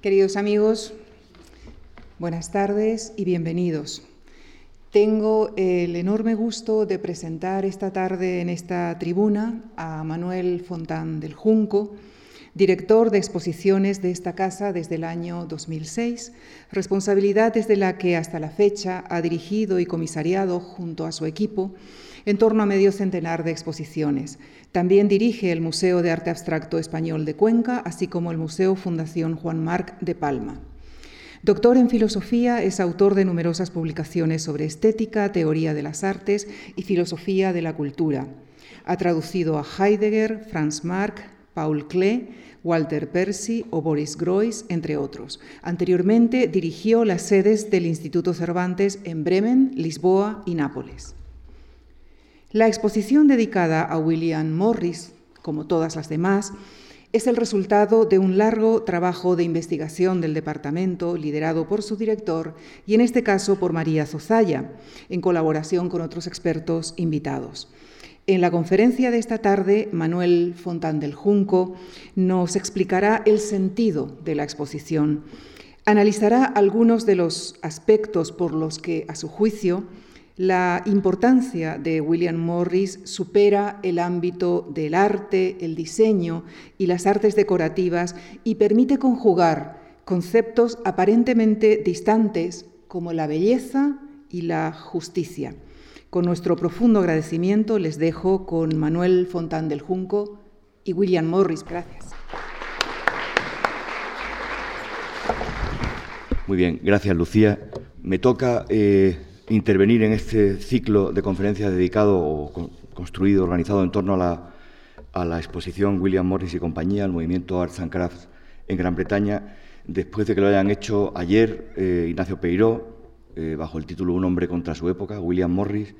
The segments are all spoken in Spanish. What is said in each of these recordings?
Queridos amigos, buenas tardes y bienvenidos. Tengo el enorme gusto de presentar esta tarde en esta tribuna a Manuel Fontán del Junco, director de exposiciones de esta casa desde el año 2006, responsabilidad desde la que hasta la fecha ha dirigido y comisariado junto a su equipo en torno a medio centenar de exposiciones. También dirige el Museo de Arte Abstracto Español de Cuenca, así como el Museo Fundación Juan Marc de Palma. Doctor en filosofía, es autor de numerosas publicaciones sobre estética, teoría de las artes y filosofía de la cultura. Ha traducido a Heidegger, Franz Marc, Paul Klee, Walter Percy o Boris Groys, entre otros. Anteriormente dirigió las sedes del Instituto Cervantes en Bremen, Lisboa y Nápoles. La exposición dedicada a William Morris, como todas las demás, es el resultado de un largo trabajo de investigación del departamento liderado por su director y en este caso por María Zozaya, en colaboración con otros expertos invitados. En la conferencia de esta tarde, Manuel Fontán del Junco nos explicará el sentido de la exposición, analizará algunos de los aspectos por los que, a su juicio, la importancia de William Morris supera el ámbito del arte, el diseño y las artes decorativas y permite conjugar conceptos aparentemente distantes como la belleza y la justicia. Con nuestro profundo agradecimiento les dejo con Manuel Fontán del Junco y William Morris. Gracias. Muy bien, gracias Lucía. Me toca eh, intervenir en este ciclo de conferencias dedicado o construido, organizado en torno a la, exposición William Morris y compañía, el movimiento Arts and Crafts en Gran Bretaña, después de que lo hayan hecho ayer eh, Ignacio Peiró, eh, bajo el título Un hombre contra su época, William Morris.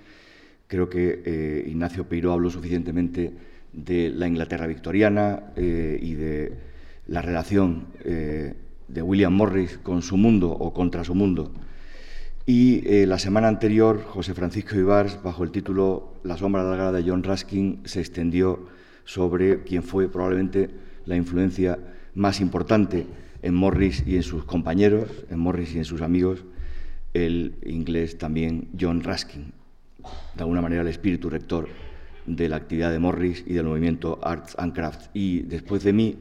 Creo que eh, Ignacio Peiró habló suficientemente de la Inglaterra victoriana y de la relación de William Morris con su mundo o contra su mundo y eh, la semana anterior, José Francisco Ibars, bajo el título La sombra larga de John Ruskin, se extendió sobre quien fue probablemente la influencia más importante en Morris y en sus compañeros, en Morris y en sus amigos, el inglés también John Ruskin, de alguna manera el espíritu rector de la actividad de Morris y del movimiento Arts and Crafts. Y después de mí,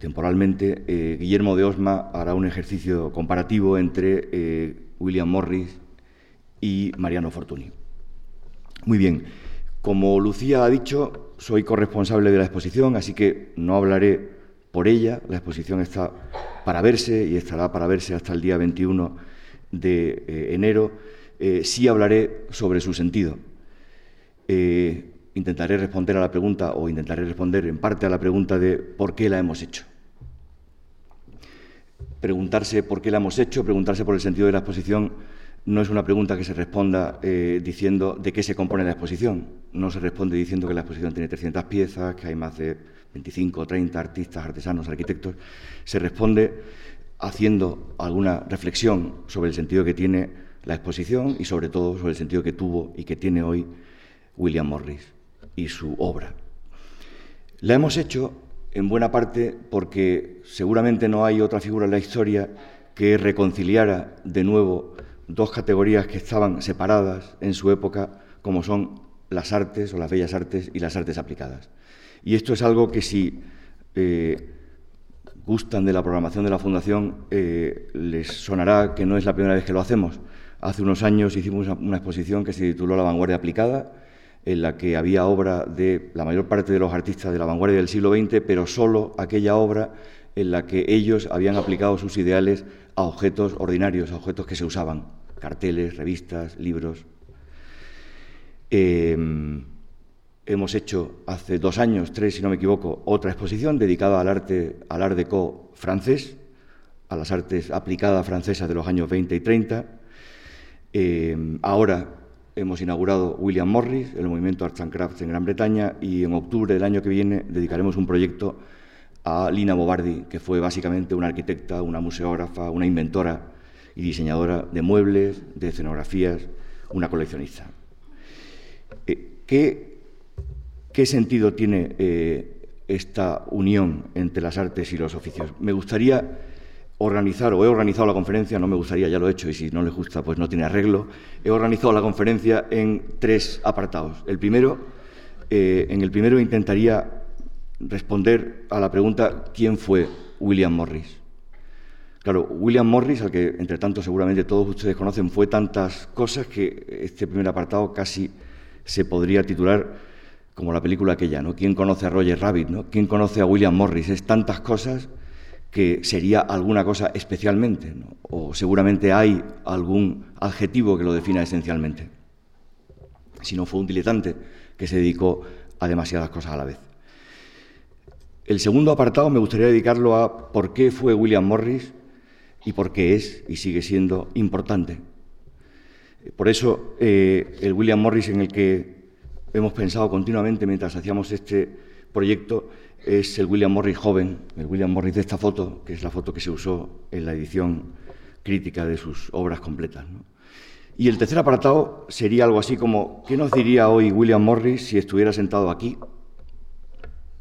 temporalmente, eh, Guillermo de Osma hará un ejercicio comparativo entre eh, William Morris y Mariano Fortuny. Muy bien, como Lucía ha dicho, soy corresponsable de la exposición, así que no hablaré por ella. La exposición está para verse y estará para verse hasta el día 21 de eh, enero. Eh, sí hablaré sobre su sentido. Eh, intentaré responder a la pregunta, o intentaré responder en parte a la pregunta de por qué la hemos hecho preguntarse por qué la hemos hecho, preguntarse por el sentido de la exposición, no es una pregunta que se responda eh, diciendo de qué se compone la exposición. No se responde diciendo que la exposición tiene 300 piezas, que hay más de 25 o 30 artistas, artesanos, arquitectos. Se responde haciendo alguna reflexión sobre el sentido que tiene la exposición y sobre todo sobre el sentido que tuvo y que tiene hoy William Morris y su obra. La hemos hecho en buena parte porque seguramente no hay otra figura en la historia que reconciliara de nuevo dos categorías que estaban separadas en su época, como son las artes o las bellas artes y las artes aplicadas. Y esto es algo que si eh, gustan de la programación de la Fundación, eh, les sonará que no es la primera vez que lo hacemos. Hace unos años hicimos una exposición que se tituló La vanguardia aplicada, en la que había obra de la mayor parte de los artistas de la vanguardia del siglo XX, pero solo aquella obra en la que ellos habían aplicado sus ideales a objetos ordinarios, a objetos que se usaban, carteles, revistas, libros. Em, hemos hecho hace dos años, tres si no me equivoco, otra exposición dedicada al arte, al art déco francés, a las artes aplicadas francesas de los años 20 y 30. Em, ahora hemos inaugurado William Morris, el movimiento Arts and Crafts en Gran Bretaña, y en octubre del año que viene dedicaremos un proyecto a Lina Bobardi, que fue básicamente una arquitecta, una museógrafa, una inventora y diseñadora de muebles, de escenografías, una coleccionista. Eh, ¿qué, sentido tiene eh, esta unión entre las artes y los oficios? Me gustaría organizar, o he organizado la conferencia, no me gustaría, ya lo he hecho, y si no les gusta, pues no tiene arreglo. He organizado la conferencia en tres apartados. El primero, eh, en el primero intentaría responder a la pregunta ¿quién fue William Morris? Claro, William Morris, al que entre tanto seguramente todos ustedes conocen, fue tantas cosas que este primer apartado casi se podría titular como la película aquella, ¿no? ¿Quién conoce a Roger Rabbit? ¿no? ¿Quién conoce a William Morris? Es tantas cosas que sería alguna cosa especialmente, o seguramente hay algún adjetivo que lo defina esencialmente. Si no fue un diletante que se dedicó a demasiadas cosas a la vez. El segundo apartado me gustaría dedicarlo a por qué fue William Morris y por qué es y sigue siendo importante. Por eso eh, el William Morris en el que hemos pensado continuamente mientras hacíamos este proyecto es el William Morris joven, el William Morris de esta foto, que es la foto que se usó en la edición crítica de sus obras completas. Y el tercer apartado sería algo así como, ¿qué nos diría hoy William Morris si estuviera sentado aquí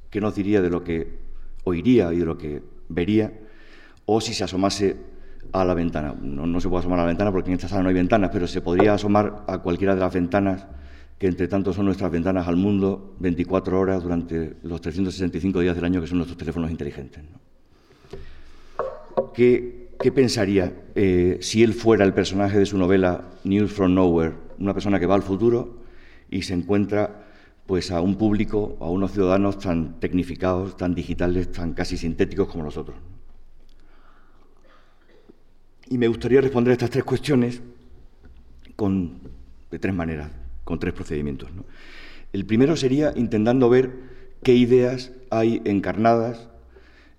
qué nos diría de lo que oiría y de lo que vería, o si se asomase a la ventana. No, se puede asomar a la ventana porque en esta sala no hay ventanas, pero se podría asomar a cualquiera de las ventanas que entre tanto son nuestras ventanas al mundo 24 horas durante los 365 días del año que son nuestros teléfonos inteligentes. ¿Qué, pensaría eh, si él fuera el personaje de su novela News from Nowhere, una persona que va al futuro y se encuentra pues a un público, a unos ciudadanos tan tecnificados, tan digitales, tan casi sintéticos como nosotros. Y me gustaría responder a estas tres cuestiones con, de tres maneras, con tres procedimientos. El primero sería intentando ver qué ideas hay encarnadas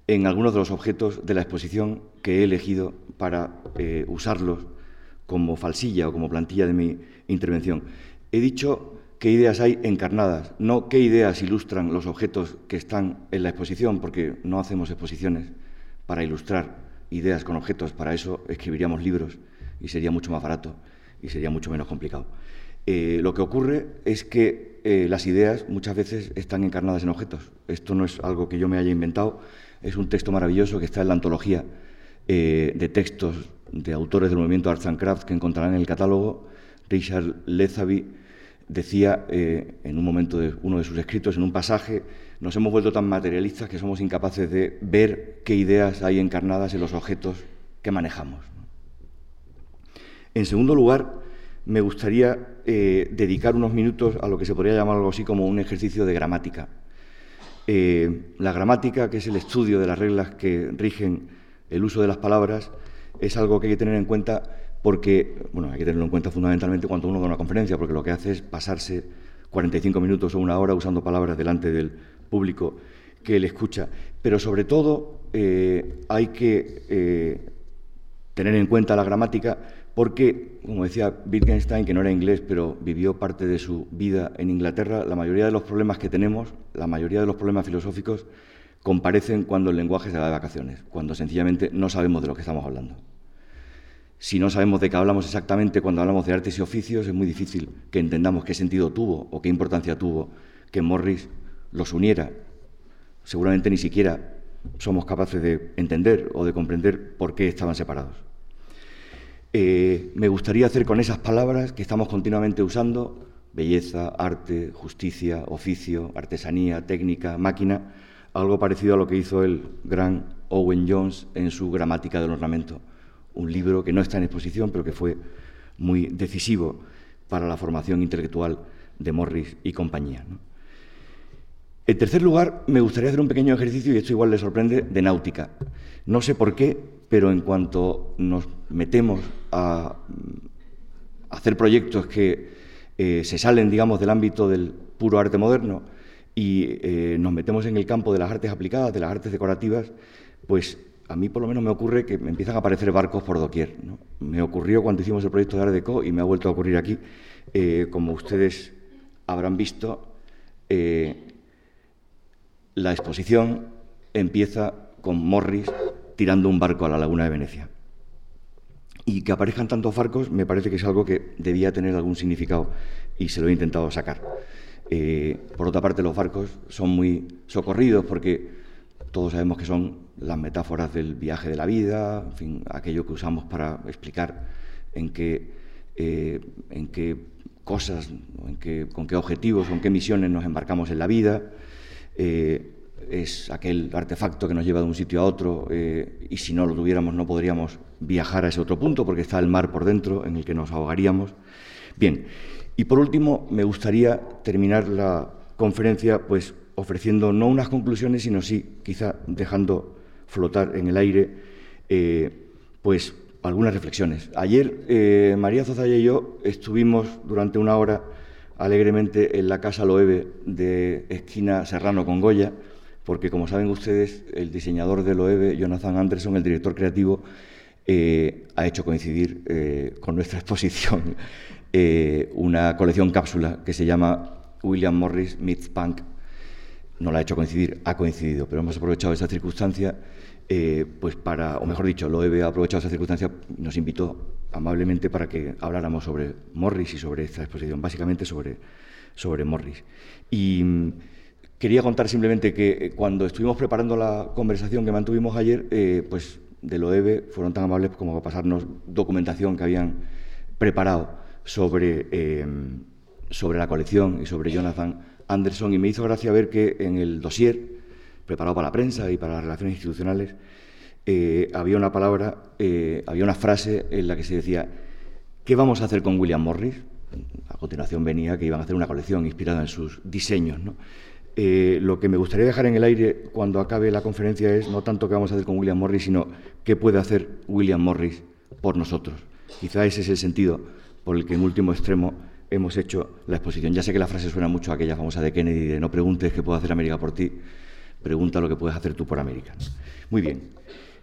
en algunos de los objetos de la exposición que he elegido para eh, usarlos como falsilla o como plantilla de mi intervención. He dicho qué ideas hay encarnadas, no qué ideas ilustran los objetos que están en la exposición, porque no hacemos exposiciones para ilustrar ideas con objetos, para eso escribiríamos libros y sería mucho más barato y sería mucho menos complicado. Eh, lo que ocurre es que eh, las ideas muchas veces están encarnadas en objetos. Esto no es algo que yo me haya inventado, es un texto maravilloso que está en la antología eh, de textos de autores del movimiento Arts and Crafts que encontrarán en el catálogo. Richard Lezaby decía en un momento de uno de sus escritos, en un pasaje, nos hemos vuelto tan materialistas que somos incapaces de ver qué ideas hay encarnadas en los objetos que manejamos. En segundo lugar, me gustaría eh, dedicar unos minutos a lo que se podría llamar algo así como un ejercicio de gramática. Eh, la gramática, que es el estudio de las reglas que rigen el uso de las palabras, es algo que hay que tener en cuenta porque, bueno, hay que tenerlo en cuenta fundamentalmente cuando uno da una conferencia, porque lo que hace es pasarse 45 minutos o una hora usando palabras delante del público que le escucha. Pero sobre todo eh, hay que tener en cuenta la gramática porque, como decía Wittgenstein, que no era inglés, pero vivió parte de su vida en Inglaterra, la mayoría de los problemas que tenemos, la mayoría de los problemas filosóficos, comparecen cuando el lenguaje se va de vacaciones, cuando sencillamente no sabemos de lo que estamos hablando. Si no sabemos de qué hablamos exactamente cuando hablamos de artes y oficios, es muy difícil que entendamos qué sentido tuvo o qué importancia tuvo que Morris los uniera. Seguramente ni siquiera somos capaces de entender o de comprender por qué estaban separados. Eh, me gustaría hacer con esas palabras que estamos continuamente usando, belleza, arte, justicia, oficio, artesanía, técnica, máquina, algo parecido a lo que hizo el gran Owen Jones en su Gramática del Ornamento un libro que no está en exposición, pero que fue muy decisivo para la formación intelectual de Morris y compañía. En tercer lugar, me gustaría hacer un pequeño ejercicio, y esto igual le sorprende, de náutica. No sé por qué, pero en cuanto nos metemos a hacer proyectos que eh, se salen, digamos, del ámbito del puro arte moderno y eh, nos metemos en el campo de las artes aplicadas, de las artes decorativas, pues a mí por lo menos me ocurre que me empiezan a aparecer barcos por doquier. Me ocurrió cuando hicimos el proyecto de Ardeco y me ha vuelto a ocurrir aquí. Eh, como ustedes habrán visto, la exposición empieza con Morris tirando un barco a la laguna de Venecia. Y que aparezcan tantos barcos me parece que es algo que debía tener algún significado y se lo he intentado sacar. Eh, por otra parte, los barcos son muy socorridos porque todos sabemos que son las metáforas del viaje de la vida, en fin, aquello que usamos para explicar en qué, eh, en qué cosas, en qué, con qué objetivos, con qué misiones nos embarcamos en la vida. Eh, es aquel artefacto que nos lleva de un sitio a otro eh, y si no lo tuviéramos no podríamos viajar a ese otro punto porque está el mar por dentro en el que nos ahogaríamos. Bien, y por último me gustaría terminar la conferencia pues ofreciendo no unas conclusiones sino sí quizá dejando flotar en el aire eh, pues algunas reflexiones. Ayer eh, María Zozaya y yo estuvimos durante una hora alegremente en la Casa Loewe de esquina Serrano con Goya porque como saben ustedes, el diseñador de Loewe, Jonathan Anderson, el director creativo, eh, ha hecho coincidir eh, con nuestra exposición eh, una colección cápsula que se llama William Morris Meets Punk. No la ha hecho coincidir, ha coincidido, pero hemos aprovechado esa circunstancia, pues para, o mejor dicho, Loewe ha aprovechado esa circunstancia nos invitó amablemente para que habláramos sobre Morris y sobre esta exposición, básicamente sobre, sobre Morris. Y Quería contar simplemente que eh, cuando estuvimos preparando la conversación que mantuvimos ayer, eh, pues de Loewe fueron tan amables como a pasarnos documentación que habían preparado sobre, eh, sobre la colección y sobre Jonathan Anderson. Y me hizo gracia ver que en el dossier, preparado para la prensa y para las relaciones institucionales, había una palabra, había una frase en la que se decía, ¿qué vamos a hacer con William Morris? A continuación venía que iban a hacer una colección inspirada en sus diseños. ¿no? Eh, lo que me gustaría dejar en el aire cuando acabe la conferencia es no tanto qué vamos a hacer con William Morris, sino qué puede hacer William Morris por nosotros. Quizá ese es el sentido por el que en último extremo hemos hecho la exposición. Ya sé que la frase suena mucho a aquella famosa de Kennedy de no preguntes qué puede hacer América por ti, pregunta lo que puedes hacer tú por América. Muy bien.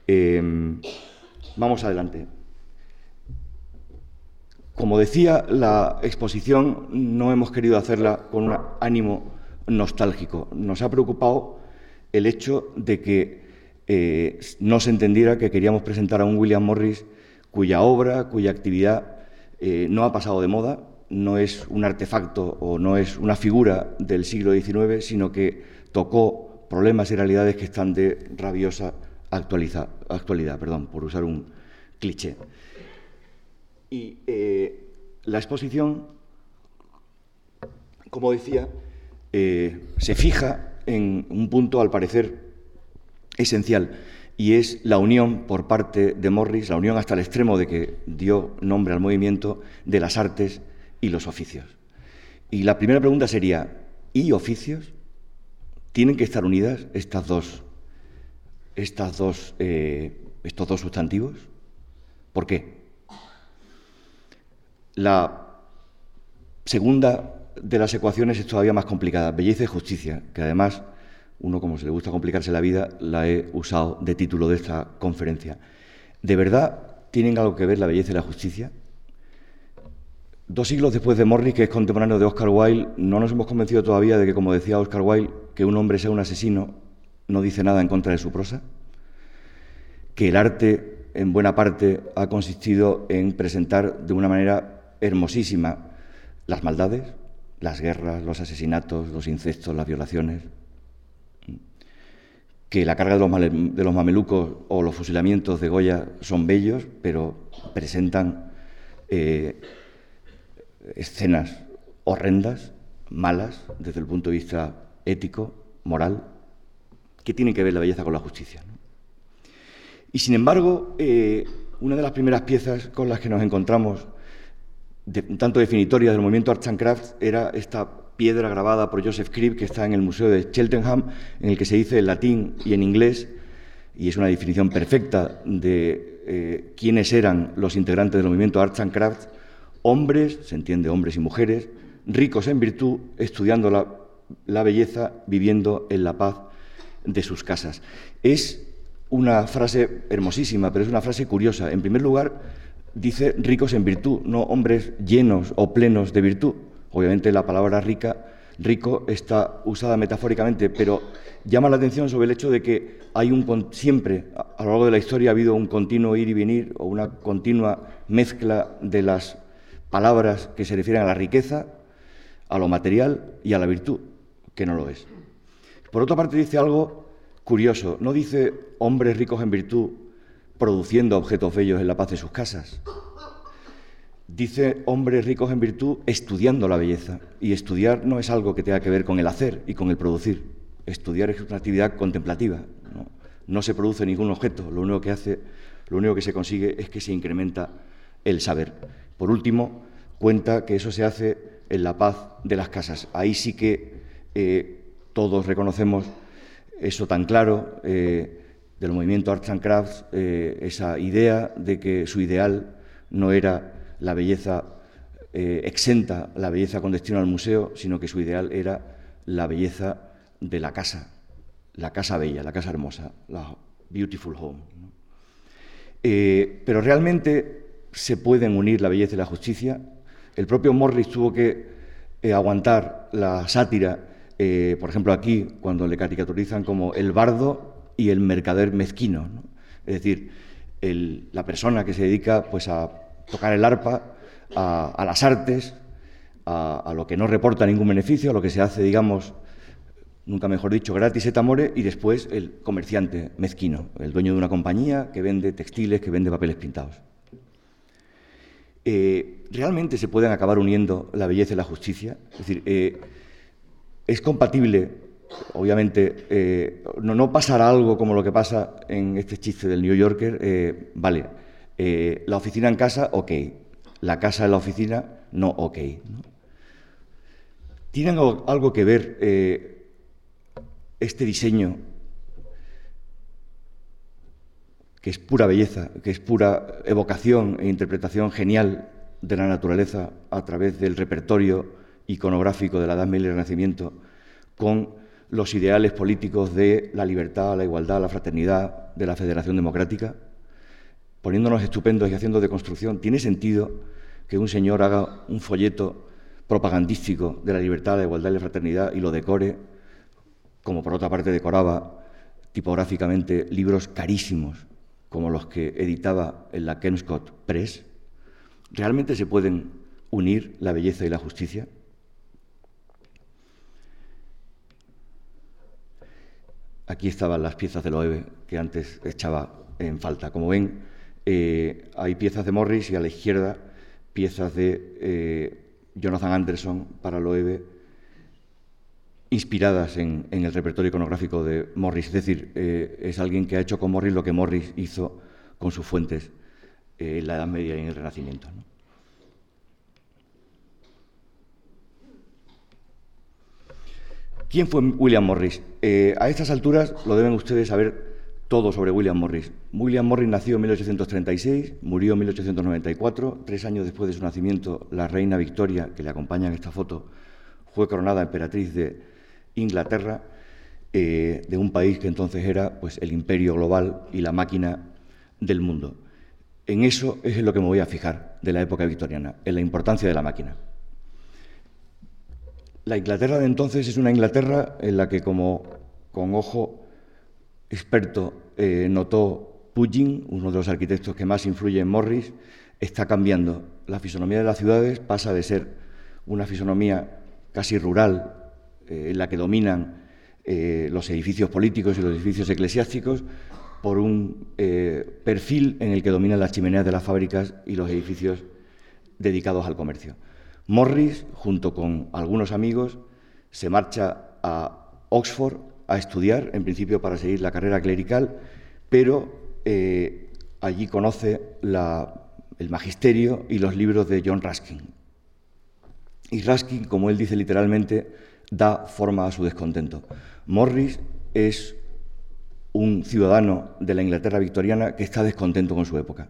Em, vamos adelante. Como decía, la exposición no hemos querido hacerla con un ánimo nostálgico. Nos ha preocupado el hecho de que eh, no se entendiera que queríamos presentar a un William Morris cuya obra, cuya actividad eh, no ha pasado de moda, no es un artefacto o no es una figura del siglo XIX, sino que tocó problemas y realidades que están de rabiosa actualidad, perdón, por usar un cliché. Y eh, la exposición, como decía, eh, se fija en un punto, al parecer, esencial, y es la unión por parte de Morris, la unión hasta el extremo de que dio nombre al movimiento de las artes y los oficios. Y la primera pregunta sería, ¿y oficios? ¿Tienen que estar unidas estas dos, estas dos, eh, estos dos sustantivos? ¿Por qué? La segunda de las ecuaciones es todavía más complicada, belleza y justicia, que además uno como se le gusta complicarse la vida, la he usado de título de esta conferencia. ¿De verdad tienen algo que ver la belleza y la justicia? Dos siglos después de Morris, que es contemporáneo de Oscar Wilde, no nos hemos convencido todavía de que, como decía Oscar Wilde, que un hombre sea un asesino no dice nada en contra de su prosa, que el arte, en buena parte, ha consistido en presentar de una manera hermosísima las maldades, las guerras, los asesinatos, los incestos, las violaciones, que la carga de los, mamelucos o los fusilamientos de Goya son bellos, pero presentan eh, escenas horrendas, malas, desde el punto de vista ético, moral, que tienen que ver la belleza con la justicia. Y sin embargo, eh, una de las primeras piezas con las que nos encontramos tanto definitoria del movimiento Arts and Crafts era esta piedra grabada por Joseph Cribb que está en el Museo de Cheltenham, en el que se dice en latín y en inglés, y es una definición perfecta de eh, quiénes eran los integrantes del movimiento Arts and Crafts, hombres, se entiende hombres y mujeres, ricos en virtud, estudiando la, la belleza, viviendo en la paz de sus casas. Es una frase hermosísima, pero es una frase curiosa. En primer lugar, dice ricos en virtud, no hombres llenos o plenos de virtud. Obviamente la palabra rica, rico, está usada metafóricamente, pero llama la atención sobre el hecho de que hay un siempre a lo largo de la historia ha habido un continuo ir y venir o una continua mezcla de las palabras que se refieren a la riqueza, a lo material y a la virtud, que no lo es. Por otra parte dice algo curioso, no dice hombres ricos en virtud produciendo objetos bellos en la paz de sus casas. Dice hombres ricos en virtud estudiando la belleza. Y estudiar no es algo que tenga que ver con el hacer y con el producir. Estudiar es una actividad contemplativa. No, se produce ningún objeto. Lo único que hace, lo único que se consigue es que se incrementa el saber. Por último, cuenta que eso se hace en la paz de las casas. Ahí sí que eh, todos reconocemos eso tan claro eh, del movimiento Arts and Crafts, eh, esa idea de que su ideal no era la belleza exenta, la belleza con destino al museo, sino que su ideal era la belleza de la casa, la casa bella, la casa hermosa, la beautiful home. pero realmente se pueden unir la belleza y la justicia. El propio Morris tuvo que aguantar la sátira eh, por ejemplo, aquí, cuando le caricaturizan como el bardo y el mercader mezquino. Es decir, la persona que se dedica pues, a tocar el arpa, a, las artes, a, lo que no reporta ningún beneficio, a lo que se hace, digamos, nunca mejor dicho, gratis et amore, y después el comerciante mezquino, el dueño de una compañía que vende textiles, que vende papeles pintados. Eh, ¿Realmente se pueden acabar uniendo la belleza y la justicia? Es decir, eh, es compatible, obviamente, eh, no, pasará algo como lo que pasa en este chiste del New Yorker, eh, vale, eh, la oficina en casa, ok, la casa en la oficina, no, ok. ¿Tienen algo que ver este diseño que es pura belleza, que es pura evocación e interpretación genial de la naturaleza a través del repertorio iconográfico de la Edad Media y el Renacimiento con los ideales políticos de la libertad, la igualdad, la fraternidad de la Federación Democrática, poniéndonos estupendos y haciendo de construcción, ¿tiene sentido que un señor haga un folleto propagandístico de la libertad, la igualdad y la fraternidad y lo decore, como por otra parte decoraba tipográficamente libros carísimos, como los que editaba en la Kenscott Press? ¿Realmente se pueden unir la belleza y la justicia? Aquí estaban las piezas de Loewe que antes echaba en falta. Como ven, eh, hay piezas de Morris y a la izquierda piezas de eh, Jonathan Anderson para Loewe inspiradas en, el repertorio iconográfico de Morris. Es decir, eh, es alguien que ha hecho con Morris lo que Morris hizo con sus fuentes en la Edad Media y en el Renacimiento. ¿Quién fue William Morris? Eh, a estas alturas lo deben ustedes saber todo sobre William Morris. William Morris nació en 1836, murió en 1894. Tres años después de su nacimiento, la reina Victoria, que le acompaña en esta foto, fue coronada emperatriz de Inglaterra, eh, de un país que entonces era pues, el imperio global y la máquina del mundo. En eso es en lo que me voy a fijar de la época victoriana, en la importancia de la máquina. La Inglaterra de entonces es una Inglaterra en la que, como con ojo experto eh, notó Pugin, uno de los arquitectos que más influye en Morris, está cambiando. La fisonomía de las ciudades pasa de ser una fisonomía casi rural, eh, en la que dominan eh, los edificios políticos y los edificios eclesiásticos, por un perfil en el que dominan las chimeneas de las fábricas y los edificios dedicados al comercio. Morris, junto con algunos amigos, se marcha a Oxford a estudiar, en principio para seguir la carrera clerical, pero eh, allí conoce el magisterio y los libros de John Ruskin. Y Ruskin, como él dice literalmente, da forma a su descontento. Morris es un ciudadano de la Inglaterra victoriana que está descontento con su época,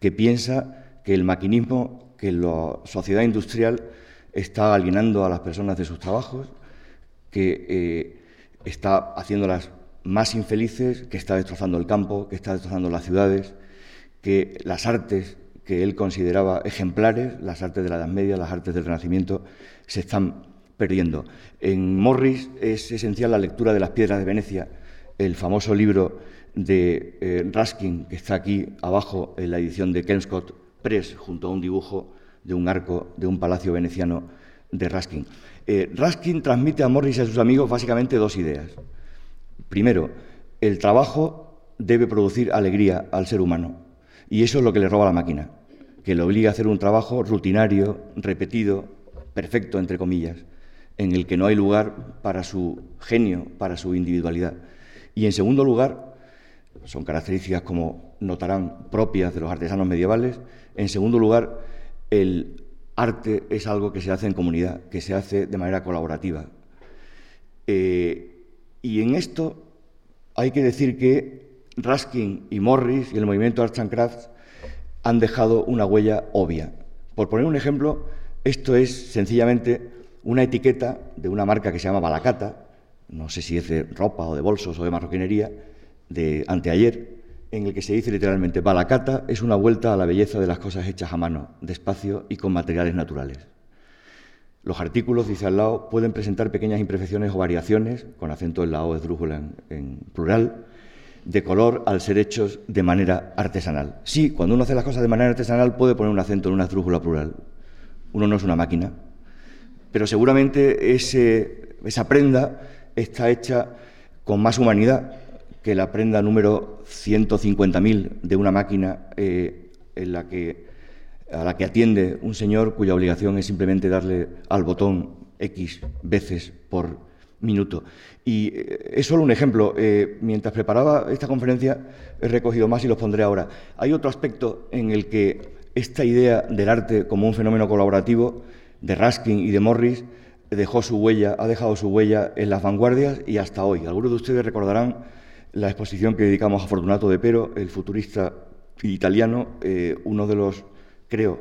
que piensa que el maquinismo que la sociedad industrial está alienando a las personas de sus trabajos, que eh, está haciéndolas más infelices, que está destrozando el campo, que está destrozando las ciudades, que las artes que él consideraba ejemplares, las artes de la Edad Media, las artes del Renacimiento, se están perdiendo. En Morris es esencial la lectura de las piedras de Venecia, el famoso libro de eh, Ruskin, que está aquí abajo en la edición de Kenscott Press junto a un dibujo de un arco de un palacio veneciano de Ruskin. Eh, Ruskin transmite a Morris y a sus amigos básicamente dos ideas. Primero, el trabajo debe producir alegría al ser humano. Y eso es lo que le roba la máquina, que le obliga a hacer un trabajo rutinario, repetido, perfecto, entre comillas, en el que no hay lugar para su genio, para su individualidad. Y en segundo lugar, son características como notarán propias de los artesanos medievales, en segundo lugar, el arte es algo que se hace en comunidad, que se hace de manera colaborativa. Eh, y en esto hay que decir que Raskin y Morris y el movimiento Arts and Crafts han dejado una huella obvia. Por poner un ejemplo, esto es sencillamente una etiqueta de una marca que se llama Balacata, no sé si es de ropa o de bolsos o de marroquinería, de anteayer, en el que se dice literalmente, Balacata es una vuelta a la belleza de las cosas hechas a mano, despacio y con materiales naturales. Los artículos, dice al lado, pueden presentar pequeñas imperfecciones o variaciones, con acento en la O esdrújula en, en plural, de color al ser hechos de manera artesanal. Sí, cuando uno hace las cosas de manera artesanal puede poner un acento en una esdrújula plural. Uno no es una máquina, pero seguramente esa prenda está hecha con más humanidad que la prenda número 150.000 de una máquina eh, en la que, a la que atiende un señor cuya obligación es simplemente darle al botón X veces por minuto. Y eh, es solo un ejemplo. Eh, mientras preparaba esta conferencia he recogido más y los pondré ahora. Hay otro aspecto en el que esta idea del arte como un fenómeno colaborativo de Raskin y de Morris dejó su huella, ha dejado su huella en las vanguardias y hasta hoy. Algunos de ustedes recordarán la exposición que dedicamos a Fortunato de Pero, el futurista italiano, eh, uno de los, creo,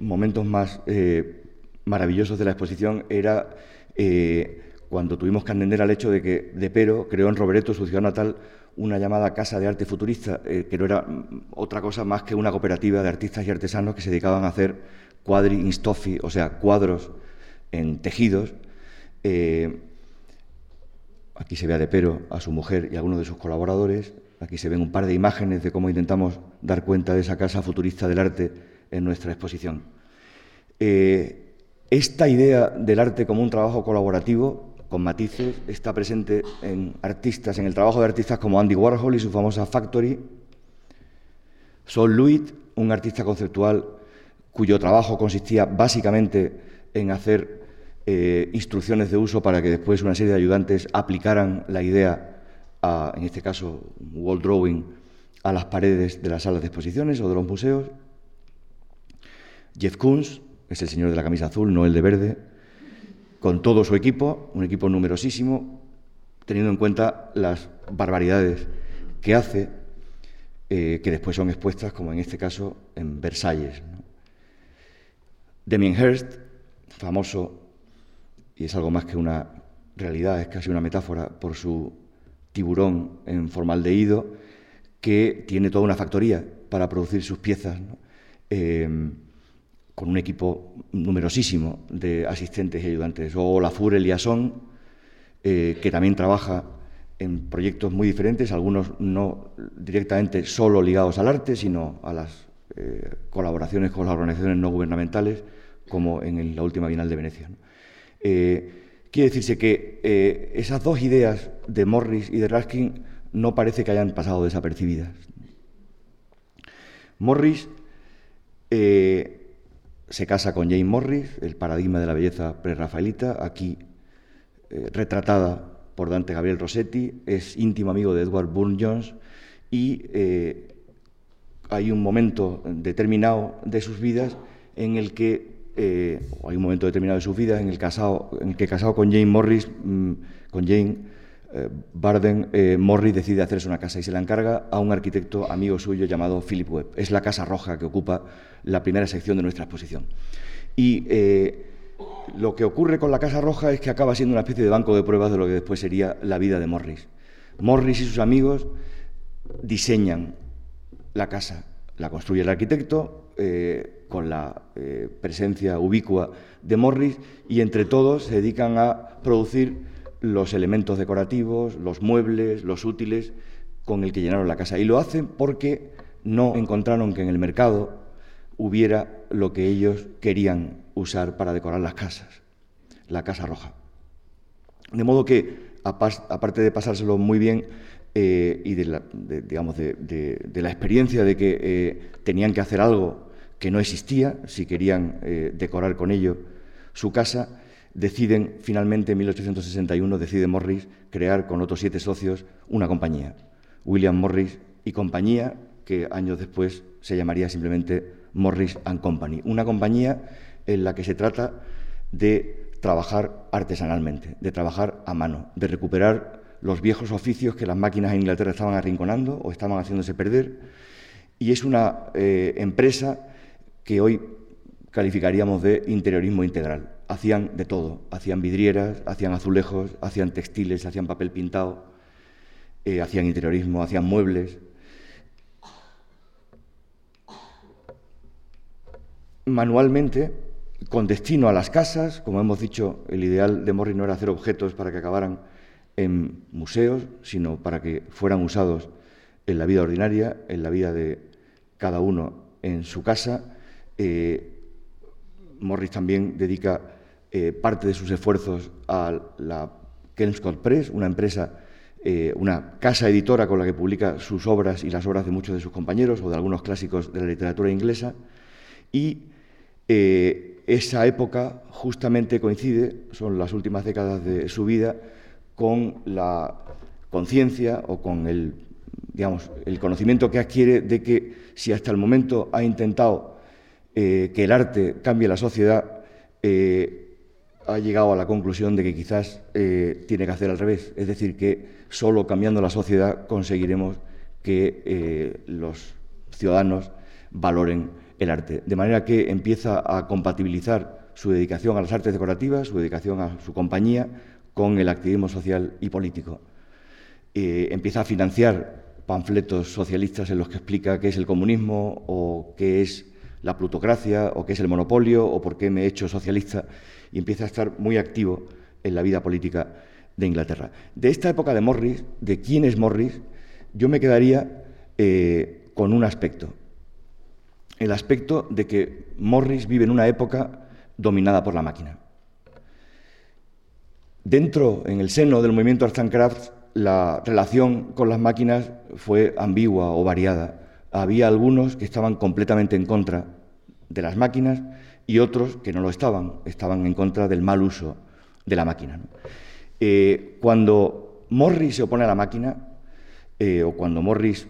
momentos más eh, maravillosos de la exposición era eh, cuando tuvimos que atender al hecho de que De Pero creó en Rovereto, su ciudad natal, una llamada Casa de Arte Futurista, que no era otra cosa más que una cooperativa de artistas y artesanos que se dedicaban a hacer quadri in stoffi, o sea, cuadros en tejidos. Aquí se ve a De Pero, a su mujer y a algunos de sus colaboradores. Aquí se ven un par de imágenes de cómo intentamos dar cuenta de esa casa futurista del arte en nuestra exposición. Eh, esta idea del arte como un trabajo colaborativo, con matices, está presente en artistas, en el trabajo de artistas como Andy Warhol y su famosa Factory, Sol Luit, un artista conceptual cuyo trabajo consistía básicamente en hacer eh, instrucciones de uso para que después una serie de ayudantes aplicaran la idea, en este caso wall drawing, a las paredes de las salas de exposiciones o de los museos. Jeff Koons, es el señor de la camisa azul, no el de verde, con todo su equipo, un equipo numerosísimo, teniendo en cuenta las barbaridades que hace, eh, que después son expuestas, como en este caso, en Versalles. Damien Hirst, famoso, y es algo más que una realidad, es casi una metáfora por su tiburón en formaldehído, que tiene toda una factoría para producir sus piezas, em, con un equipo numerosísimo de asistentes y ayudantes. O la Fure Eliasson, eh, que también trabaja en proyectos muy diferentes, algunos no directamente solo ligados al arte, sino a las eh, colaboraciones con las organizaciones no gubernamentales, como en la última Bienal de Venecia. Eh, quiere decirse que eh, esas dos ideas de Morris y de Raskin no parece que hayan pasado desapercibidas. Morris se casa con Jane Morris, el paradigma de la belleza prerrafaelita, aquí retratada por Dante Gabriel Rossetti, es íntimo amigo de Edward Burne Jones y hay un momento determinado de sus vidas en el que eh, hay un momento determinado de sus vidas en el, casado, en el que casado con Jane Morris, mm, con Jane eh, Barden, eh, Morris decide hacerse una casa y se la encarga a un arquitecto amigo suyo llamado Philip Webb. Es la casa roja que ocupa la primera sección de nuestra exposición. Y lo que ocurre con la casa roja es que acaba siendo una especie de banco de pruebas de lo que después sería la vida de Morris. Morris y sus amigos diseñan la casa, la construye el arquitecto eh, con la eh, presencia ubicua de Morris y entre todos se dedican a producir los elementos decorativos, los muebles, los útiles con el que llenaron la casa. Y lo hacen porque no encontraron que en el mercado hubiera lo que ellos querían usar para decorar las casas, la casa roja. De modo que, aparte de pasárselo muy bien, eh, y de la, digamos, de, la experiencia de que eh, tenían que hacer algo que no existía, si querían eh, decorar con ello su casa, deciden finalmente en 1861, decide Morris crear con otros siete socios una compañía, William Morris y compañía, que años después se llamaría simplemente Morris and Company, una compañía en la que se trata de trabajar artesanalmente, de trabajar a mano, de recuperar los viejos oficios que las máquinas en Inglaterra estaban arrinconando o estaban haciéndose perder. Y es una eh, empresa que hoy calificaríamos de interiorismo integral. Hacían de todo, hacían vidrieras, hacían azulejos, hacían textiles, hacían papel pintado, eh, hacían interiorismo, hacían muebles. Manualmente, con destino a las casas, como hemos dicho, el ideal de Morris no era hacer objetos para que acabaran en museos, sino para que fueran usados en la vida ordinaria, en la vida de cada uno en su casa. Eh, Morris también dedica eh, parte de sus esfuerzos a la Kelmscott Press, una empresa, eh, una casa editora con la que publica sus obras y las obras de muchos de sus compañeros o de algunos clásicos de la literatura inglesa. Y esa época justamente coincide, son las últimas décadas de su vida, con la conciencia o con el, digamos, el conocimiento que adquiere de que si hasta el momento ha intentado eh, que el arte cambie la sociedad, eh, ha llegado a la conclusión de que quizás eh, tiene que hacer al revés, es decir, que solo cambiando la sociedad conseguiremos que los ciudadanos valoren el arte. De manera que empieza a compatibilizar su dedicación a las artes decorativas, su dedicación a su compañía, con el activismo social y político. Empieza a financiar panfletos socialistas en los que explica qué es el comunismo o qué es la plutocracia o qué es el monopolio o por qué me he hecho socialista y empieza a estar muy activo en la vida política de Inglaterra. De esta época de Morris, de quién es Morris, yo me quedaría eh, con un aspecto, el aspecto de que Morris vive en una época dominada por la máquina. Dentro, en el seno del movimiento Arts and la relación con las máquinas fue ambigua o variada. Había algunos que estaban completamente en contra de las máquinas y otros que no lo estaban, estaban en contra del mal uso de la máquina. Eh, cuando Morris se opone a la máquina, eh, o cuando Morris,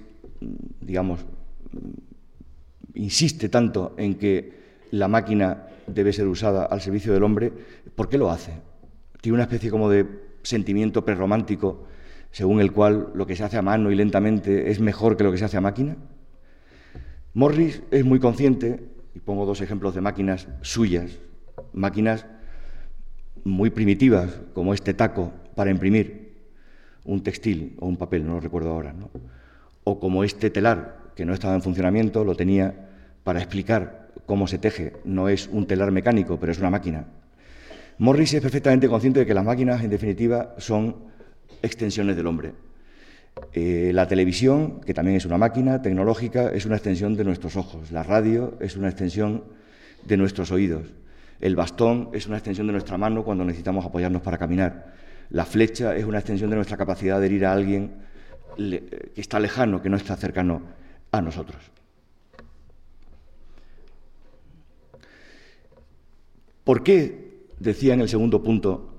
digamos, insiste tanto en que la máquina debe ser usada al servicio del hombre, ¿por qué lo hace? tiene una especie como de sentimiento prerromántico según el cual lo que se hace a mano y lentamente es mejor que lo que se hace a máquina? Morris es muy consciente, y pongo dos ejemplos de máquinas suyas, máquinas muy primitivas, como este taco para imprimir un textil o un papel, no lo recuerdo ahora, o como este telar, que no estaba en funcionamiento, lo tenía para explicar cómo se teje. No es un telar mecánico, pero es una máquina Morris es perfectamente consciente de que las máquinas, en definitiva, son extensiones del hombre. Eh, la televisión, que también es una máquina tecnológica, es una extensión de nuestros ojos. La radio es una extensión de nuestros oídos. El bastón es una extensión de nuestra mano cuando necesitamos apoyarnos para caminar. La flecha es una extensión de nuestra capacidad de herir a alguien que está lejano, que no está cercano a nosotros. ¿Por qué decía en el segundo punto,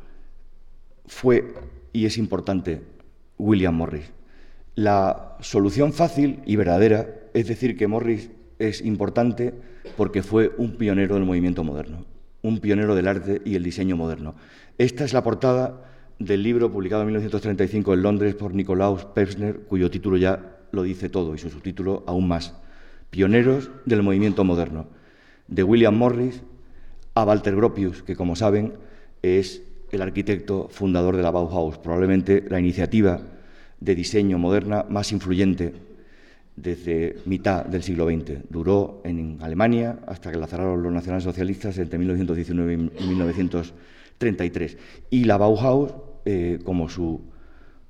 fue y es importante William Morris. La solución fácil y verdadera es decir que Morris es importante porque fue un pionero del movimiento moderno, un pionero del arte y el diseño moderno. Esta es la portada del libro publicado en 1935 en Londres por Nicolaus Pevsner, cuyo título ya lo dice todo y su subtítulo aún más. Pioneros del movimiento moderno, de William Morris a Walter Gropius, que como saben es el arquitecto fundador de la Bauhaus, probablemente la iniciativa de diseño moderna más influyente desde mitad del siglo XX. Duró en Alemania hasta que la cerraron los nacionalsocialistas entre 1919 y 1933. Y la Bauhaus, eh, como su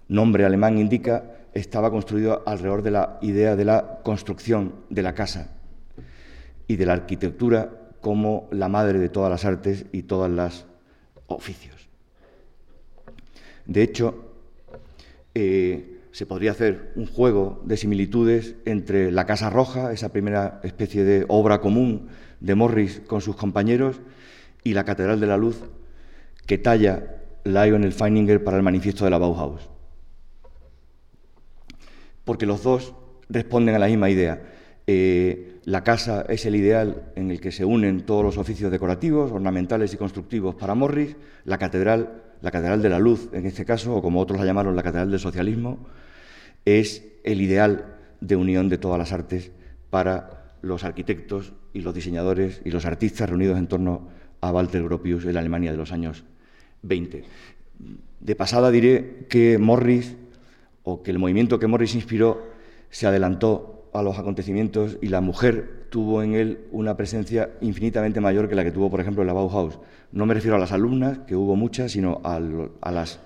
nombre alemán indica, estaba construido alrededor de la idea de la construcción de la casa y de la arquitectura como la madre de todas las artes y todos los oficios. De hecho, eh, se podría hacer un juego de similitudes entre la Casa Roja, esa primera especie de obra común de Morris con sus compañeros, y la Catedral de la Luz, que talla Lionel Feininger para el manifiesto de la Bauhaus. Porque los dos responden a la misma idea. Eh, la casa es el ideal en el que se unen todos los oficios decorativos, ornamentales y constructivos para Morris. La catedral, la Catedral de la Luz, en este caso, o como otros la llamaron, la Catedral del Socialismo, es el ideal de unión de todas las artes para los arquitectos y los diseñadores y los artistas reunidos en torno a Walter Gropius en la Alemania de los años 20. De pasada diré que Morris, o que el movimiento que Morris inspiró, se adelantó a los acontecimientos y la mujer tuvo en él una presencia infinitamente mayor que la que tuvo, por ejemplo, en la Bauhaus. No me refiero a las alumnas, que hubo muchas, sino a, las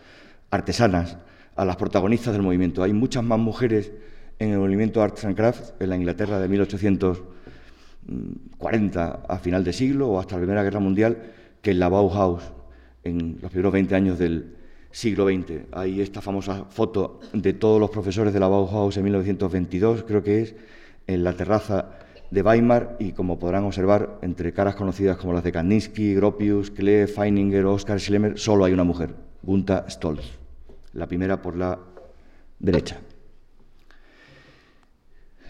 artesanas, a las protagonistas del movimiento. Hay muchas más mujeres en el movimiento Arts and Crafts en la Inglaterra de 1840 a final de siglo o hasta la Primera Guerra Mundial que en la Bauhaus en los primeros 20 años del siglo XX. Hay esta famosa foto de todos los profesores de la Bauhaus en 1922, creo que es, en la terraza de Weimar y como podrán observar, entre caras conocidas como las de Kandinsky, Gropius, Klee, Feininger, Oskar Schlemmer, solo hay una mujer, Gunta Stolz la primera por la derecha.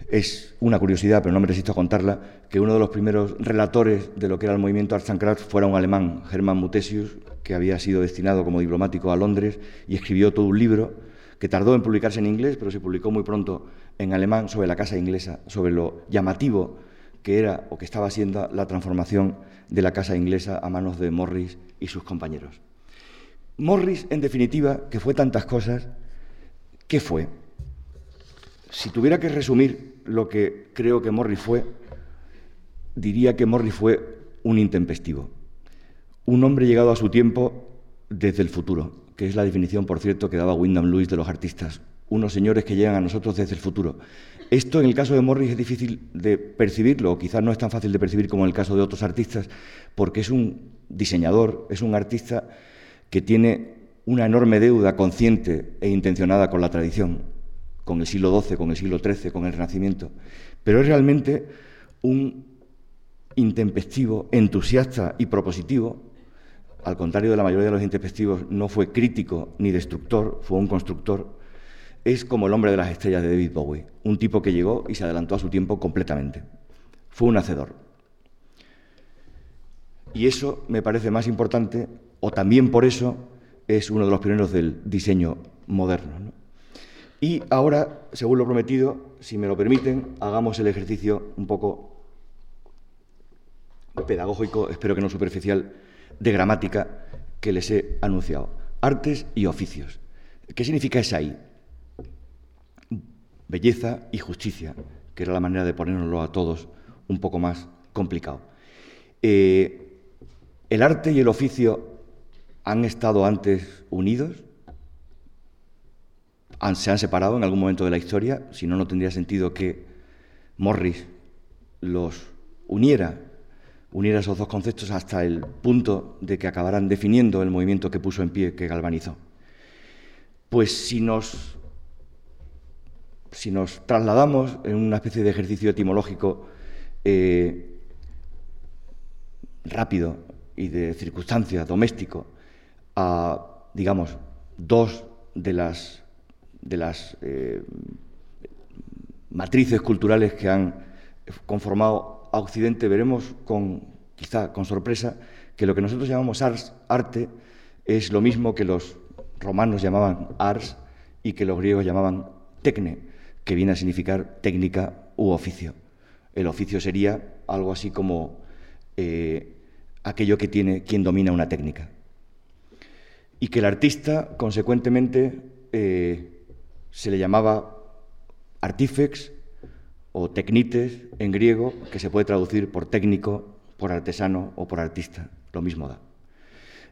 Es una curiosidad, pero no me resisto a contarla, que uno de los primeros relatores de lo que era el movimiento Arts fuera un alemán, Hermann Mutesius, que había sido destinado como diplomático a Londres y escribió todo un libro que tardó en publicarse en inglés, pero se publicó muy pronto en alemán sobre la casa inglesa, sobre lo llamativo que era o que estaba siendo la transformación de la casa inglesa a manos de Morris y sus compañeros. Morris, en definitiva, que fue tantas cosas, ¿qué fue? Si tuviera que resumir lo que creo que Morris fue, diría que Morris fue un intempestivo, un hombre llegado a su tiempo desde el futuro, que es la definición, por cierto, que daba Wyndham Lewis de los artistas, unos señores que llegan a nosotros desde el futuro. Esto en el caso de Morris es difícil de percibirlo, o quizás no es tan fácil de percibir como en el caso de otros artistas, porque es un diseñador, es un artista que tiene una enorme deuda consciente e intencionada con la tradición, con el siglo XII, con el siglo XIII, con el Renacimiento, pero es realmente un intempestivo, entusiasta y propositivo. Al contrario de la mayoría de los intempestivos, no fue crítico ni destructor, fue un constructor. Es como el hombre de las estrellas de David Bowie, un tipo que llegó y se adelantó a su tiempo completamente. Fue un hacedor. Y eso me parece más importante o también por eso es uno de los pioneros del diseño moderno. Y ahora, según lo prometido, si me lo permiten, hagamos el ejercicio un poco pedagógico, espero que no superficial, de gramática que les he anunciado. Artes y oficios. ¿Qué significa esa I? Belleza y justicia, que era la manera de ponérnoslo a todos un poco más complicado. Eh, el arte y el oficio han estado antes unidos, se han separado en algún momento de la historia, si no, no tendría sentido que Morris los uniera, uniera esos dos conceptos hasta el punto de que acabaran definiendo el movimiento que puso en pie, que galvanizó. Pues si nos, si nos trasladamos en una especie de ejercicio etimológico eh, rápido y de circunstancia doméstico a, digamos, dos de las, de las eh, matrices culturales que han conformado a Occidente, veremos con, quizá con sorpresa que lo que nosotros llamamos ars, arte, es lo mismo que los romanos llamaban ars y que los griegos llamaban tecne, que viene a significar técnica u oficio. El oficio sería algo así como eh, aquello que tiene quien domina una técnica y que el artista, consecuentemente, eh, se le llamaba artifex o tecnites en griego, que se puede traducir por técnico, por artesano o por artista, lo mismo da.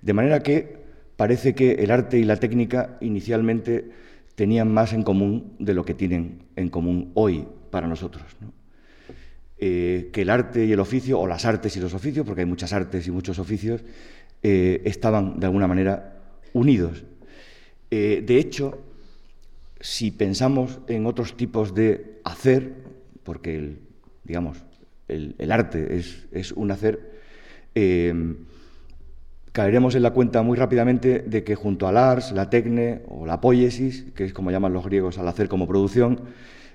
De manera que parece que el arte y la técnica inicialmente tenían más en común de lo que tienen en común hoy para nosotros. Eh, que el arte y el oficio, o las artes y los oficios, porque hay muchas artes y muchos oficios, eh, estaban de alguna manera unidos. Eh, de hecho, si pensamos en otros tipos de hacer, porque el, digamos, el, arte es, un hacer, caeremos en la cuenta muy rápidamente de que junto al ars, la tecne o la poiesis, que es como llaman los griegos al hacer como producción,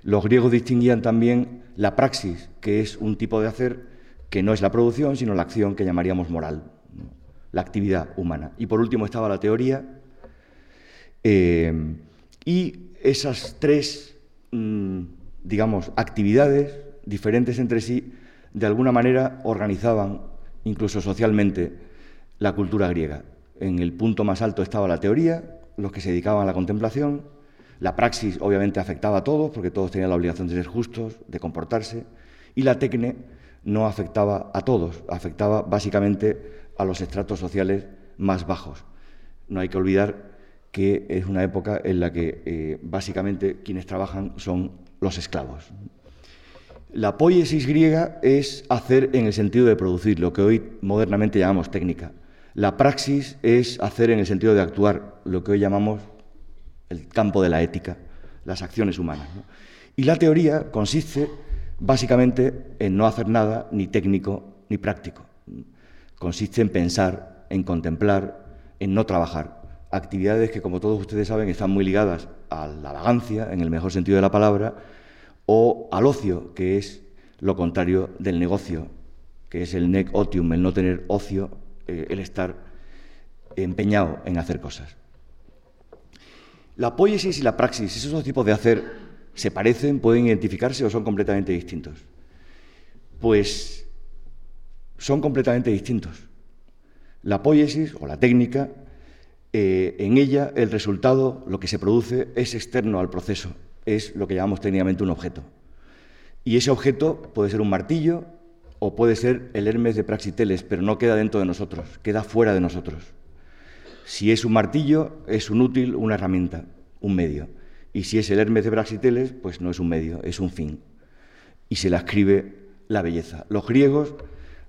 los griegos distinguían también la praxis, que es un tipo de hacer que no es la producción, sino la acción que llamaríamos moral, la actividad humana. Y por último estaba la teoría, eh, y esas tres, mm, digamos, actividades diferentes entre sí, de alguna manera organizaban, incluso socialmente, la cultura griega. En el punto más alto estaba la teoría, los que se dedicaban a la contemplación, la praxis obviamente afectaba a todos, porque todos tenían la obligación de ser justos, de comportarse, y la tecne no afectaba a todos, afectaba básicamente a los estratos sociales más bajos. No hay que olvidar que es una época en la que eh, básicamente quienes trabajan son los esclavos. La poiesis griega es hacer en el sentido de producir, lo que hoy modernamente llamamos técnica. La praxis es hacer en el sentido de actuar, lo que hoy llamamos el campo de la ética, las acciones humanas. Y la teoría consiste básicamente en no hacer nada ni técnico ni práctico. Consiste en pensar, en contemplar, en no trabajar. Actividades que, como todos ustedes saben, están muy ligadas a la vagancia, en el mejor sentido de la palabra, o al ocio, que es lo contrario del negocio, que es el nec otium, el no tener ocio, eh, el estar empeñado en hacer cosas. La poiesis y la praxis, esos dos tipos de hacer, ¿se parecen, pueden identificarse o son completamente distintos? Pues son completamente distintos. La poiesis o la técnica, eh, en ella el resultado, lo que se produce, es externo al proceso, es lo que llamamos técnicamente un objeto. Y ese objeto puede ser un martillo o puede ser el Hermes de Praxiteles, pero no queda dentro de nosotros, queda fuera de nosotros. Si es un martillo, es un útil, una herramienta, un medio. Y si es el Hermes de Praxiteles, pues no es un medio, es un fin. Y se la escribe la belleza. Los griegos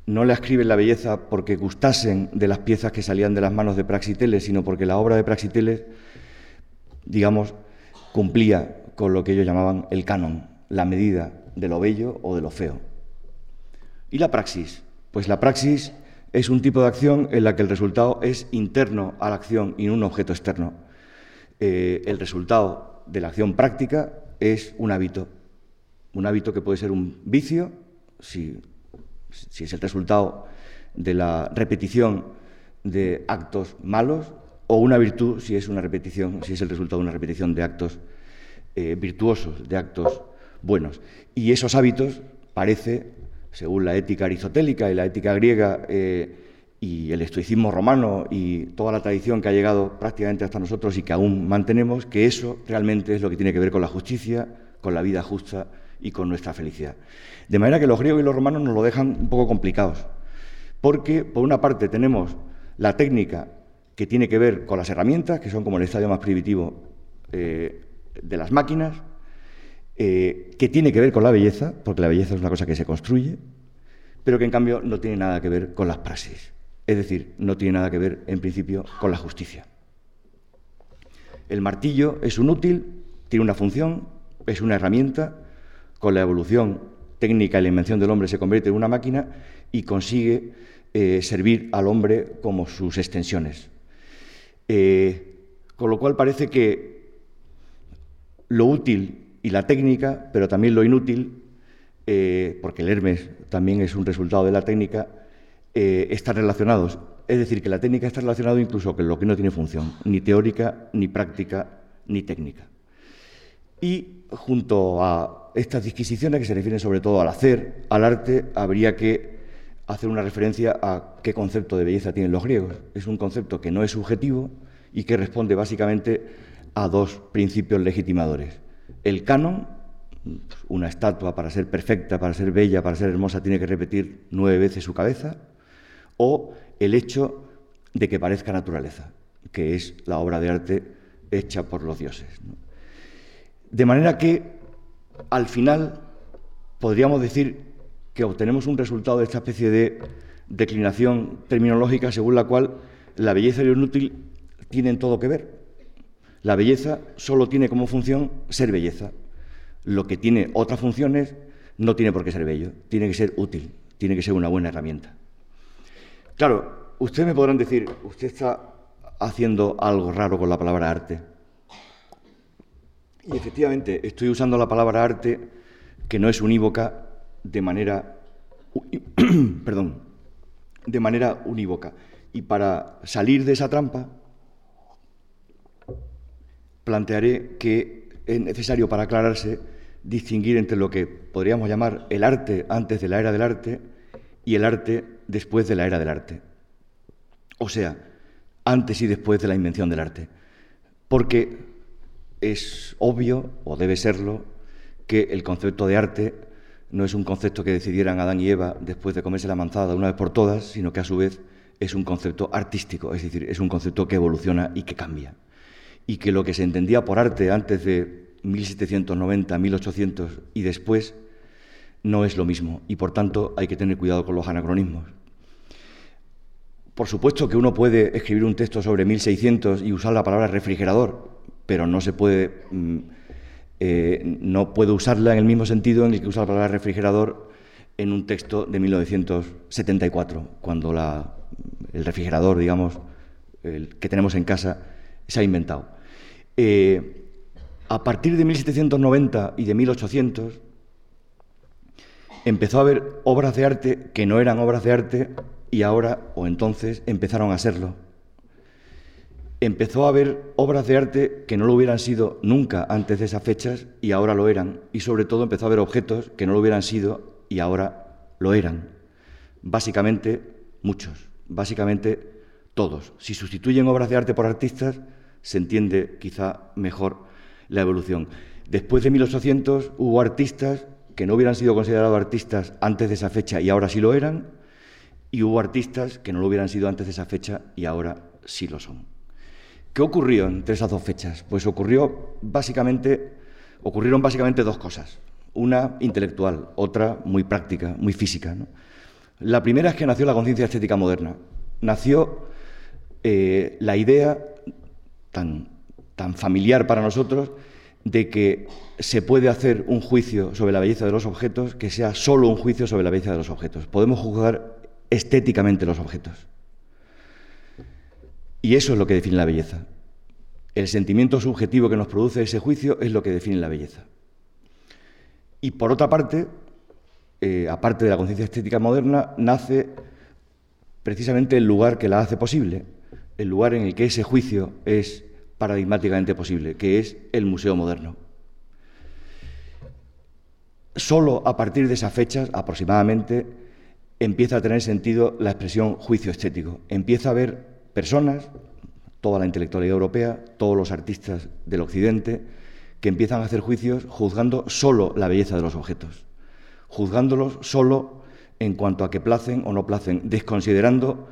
no le escriben la belleza porque gustasen de las piezas que salían de las manos de Praxiteles, sino porque la obra de Praxiteles, digamos, cumplía con lo que ellos llamaban el canon, la medida de lo bello o de lo feo. ¿Y la praxis? Pues la praxis es un tipo de acción en la que el resultado es interno a la acción y no un objeto externo. Eh, el resultado de la acción práctica es un hábito, un hábito que puede ser un vicio, si, es el resultado de la repetición de actos malos, o una virtud si es una repetición, si es el resultado de una repetición de actos eh, virtuosos, de actos buenos. Y esos hábitos parece, según la ética aristotélica y la ética griega eh, y el estoicismo romano y toda la tradición que ha llegado prácticamente hasta nosotros y que aún mantenemos, que eso realmente es lo que tiene que ver con la justicia, con la vida justa y con nuestra felicidad. De manera que los griegos y los romanos nos lo dejan un poco complicados, porque por una parte tenemos la técnica que tiene que ver con las herramientas, que son como el estadio más primitivo eh, de las máquinas, eh, que tiene que ver con la belleza, porque la belleza es una cosa que se construye, pero que en cambio no tiene nada que ver con las praxis. Es decir, no tiene nada que ver, en principio, con la justicia. El martillo es un útil, tiene una función, es una herramienta, con la evolución técnica y la invención del hombre se convierte en una máquina y consigue eh, servir al hombre como sus extensiones. Eh, con lo cual parece que lo útil y la técnica, pero también lo inútil, eh, porque el Hermes también es un resultado de la técnica, eh, están relacionados. Es decir, que la técnica está relacionada incluso con lo que no tiene función, ni teórica, ni práctica, ni técnica. Y junto a estas disquisiciones que se refieren sobre todo al hacer, al arte, habría que hacer una referencia a qué concepto de belleza tienen los griegos. Es un concepto que no es subjetivo y que responde básicamente a dos principios legitimadores. El canon, una estatua para ser perfecta, para ser bella, para ser hermosa, tiene que repetir nueve veces su cabeza, o el hecho de que parezca naturaleza, que es la obra de arte hecha por los dioses. De manera que, al final, podríamos decir que obtenemos un resultado de esta especie de declinación terminológica según la cual la belleza y lo inútil tienen todo que ver, La belleza solo tiene como función ser belleza. Lo que tiene otras funciones no tiene por qué ser bello, tiene que ser útil, tiene que ser una buena herramienta. Claro, ustedes me podrán decir, usted está haciendo algo raro con la palabra arte. Y efectivamente, estoy usando la palabra arte que no es unívoca de manera perdón, de manera unívoca. Y para salir de esa trampa, plantearé que es necesario para aclararse distinguir entre lo que podríamos llamar el arte antes de la era del arte y el arte después de la era del arte. O sea, antes y después de la invención del arte. Porque es obvio, o debe serlo, que el concepto de arte no es un concepto que decidieran Adán y Eva después de comerse la manzada una vez por todas, sino que a su vez es un concepto artístico, es decir, es un concepto que evoluciona y que cambia. Y que lo que se entendía por arte antes de 1790, 1800 y después no es lo mismo y por tanto hay que tener cuidado con los anacronismos. Por supuesto que uno puede escribir un texto sobre 1600 y usar la palabra refrigerador, pero no se puede mm, eh, no puede usarla en el mismo sentido en el que usa la palabra refrigerador en un texto de 1974, cuando el refrigerador, digamos, el que tenemos en casa, se ha inventado. Eh, a partir de 1790 y de 1800 empezó a haber obras de arte que no eran obras de arte y ahora o entonces empezaron a serlo empezó a haber obras de arte que no lo hubieran sido nunca antes de esas fechas y ahora lo eran. Y sobre todo empezó a haber objetos que no lo hubieran sido y ahora lo eran. Básicamente muchos, básicamente todos. Si sustituyen obras de arte por artistas, se entiende quizá mejor la evolución. Después de 1800 hubo artistas que no hubieran sido considerados artistas antes de esa fecha y ahora sí lo eran, y hubo artistas que no lo hubieran sido antes de esa fecha y ahora sí lo son. ¿Qué ocurrió entre esas dos fechas? Pues ocurrió básicamente, ocurrieron básicamente dos cosas. Una intelectual, otra muy práctica, muy física. La primera es que nació la conciencia estética moderna. Nació eh, la idea tan, tan familiar para nosotros de que se puede hacer un juicio sobre la belleza de los objetos que sea solo un juicio sobre la belleza de los objetos. Podemos juzgar estéticamente los objetos. Y eso es lo que define la belleza. El sentimiento subjetivo que nos produce ese juicio es lo que define la belleza. Y por otra parte, eh, aparte de la conciencia estética moderna, nace precisamente el lugar que la hace posible, el lugar en el que ese juicio es paradigmáticamente posible, que es el Museo Moderno. Solo a partir de esas fechas, aproximadamente, empieza a tener sentido la expresión juicio estético. Empieza a haber personas, toda la intelectualidad europea, todos los artistas del Occidente, que empiezan a hacer juicios juzgando solo la belleza de los objetos, juzgándolos solo en cuanto a que placen o no placen, desconsiderando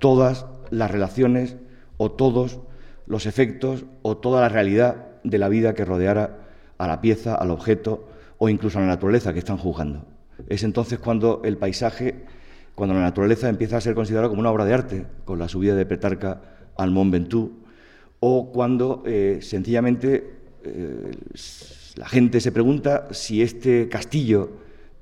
todas las relaciones o todos los efectos o toda la realidad de la vida que rodeara a la pieza, al objeto o incluso a la naturaleza que están juzgando. Es entonces cuando el paisaje cuando la naturaleza empieza a ser considerada como una obra de arte, con la subida de Petarca al Mont Ventoux, o cuando eh, sencillamente eh, la gente se pregunta si este castillo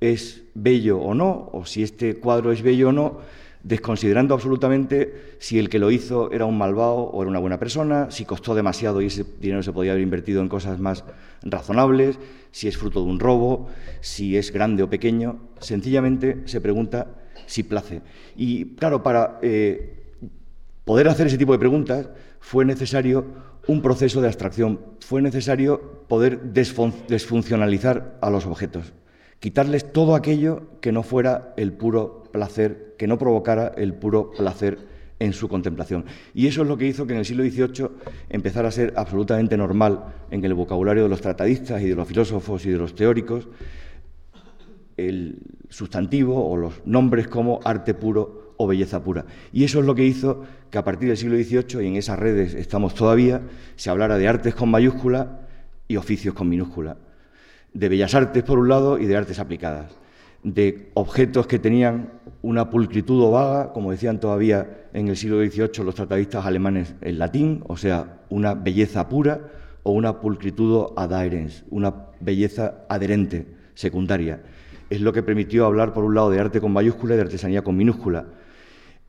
es bello o no, o si este cuadro es bello o no, desconsiderando absolutamente si el que lo hizo era un malvado o era una buena persona, si costó demasiado y ese dinero se podía haber invertido en cosas más razonables, si es fruto de un robo, si es grande o pequeño. Sencillamente se pregunta si place. Y claro, para eh, poder hacer ese tipo de preguntas fue necesario un proceso de abstracción, fue necesario poder desfuncionalizar a los objetos, quitarles todo aquello que no fuera el puro placer, que no provocara el puro placer en su contemplación. Y eso es lo que hizo que en el siglo XVIII empezara a ser absolutamente normal en el vocabulario de los tratadistas y de los filósofos y de los teóricos el sustantivo o los nombres como arte puro o belleza pura. Y eso es lo que hizo que a partir del siglo XVIII, y en esas redes estamos todavía, se hablara de artes con mayúscula y oficios con minúscula, de bellas artes por un lado y de artes aplicadas, de objetos que tenían una pulcritud vaga, como decían todavía en el siglo XVIII los tratadistas alemanes en latín, o sea, una belleza pura, o una pulcritudo adherens, una belleza adherente, secundaria. Es lo que permitió hablar, por un lado, de arte con mayúscula y de artesanía con minúscula,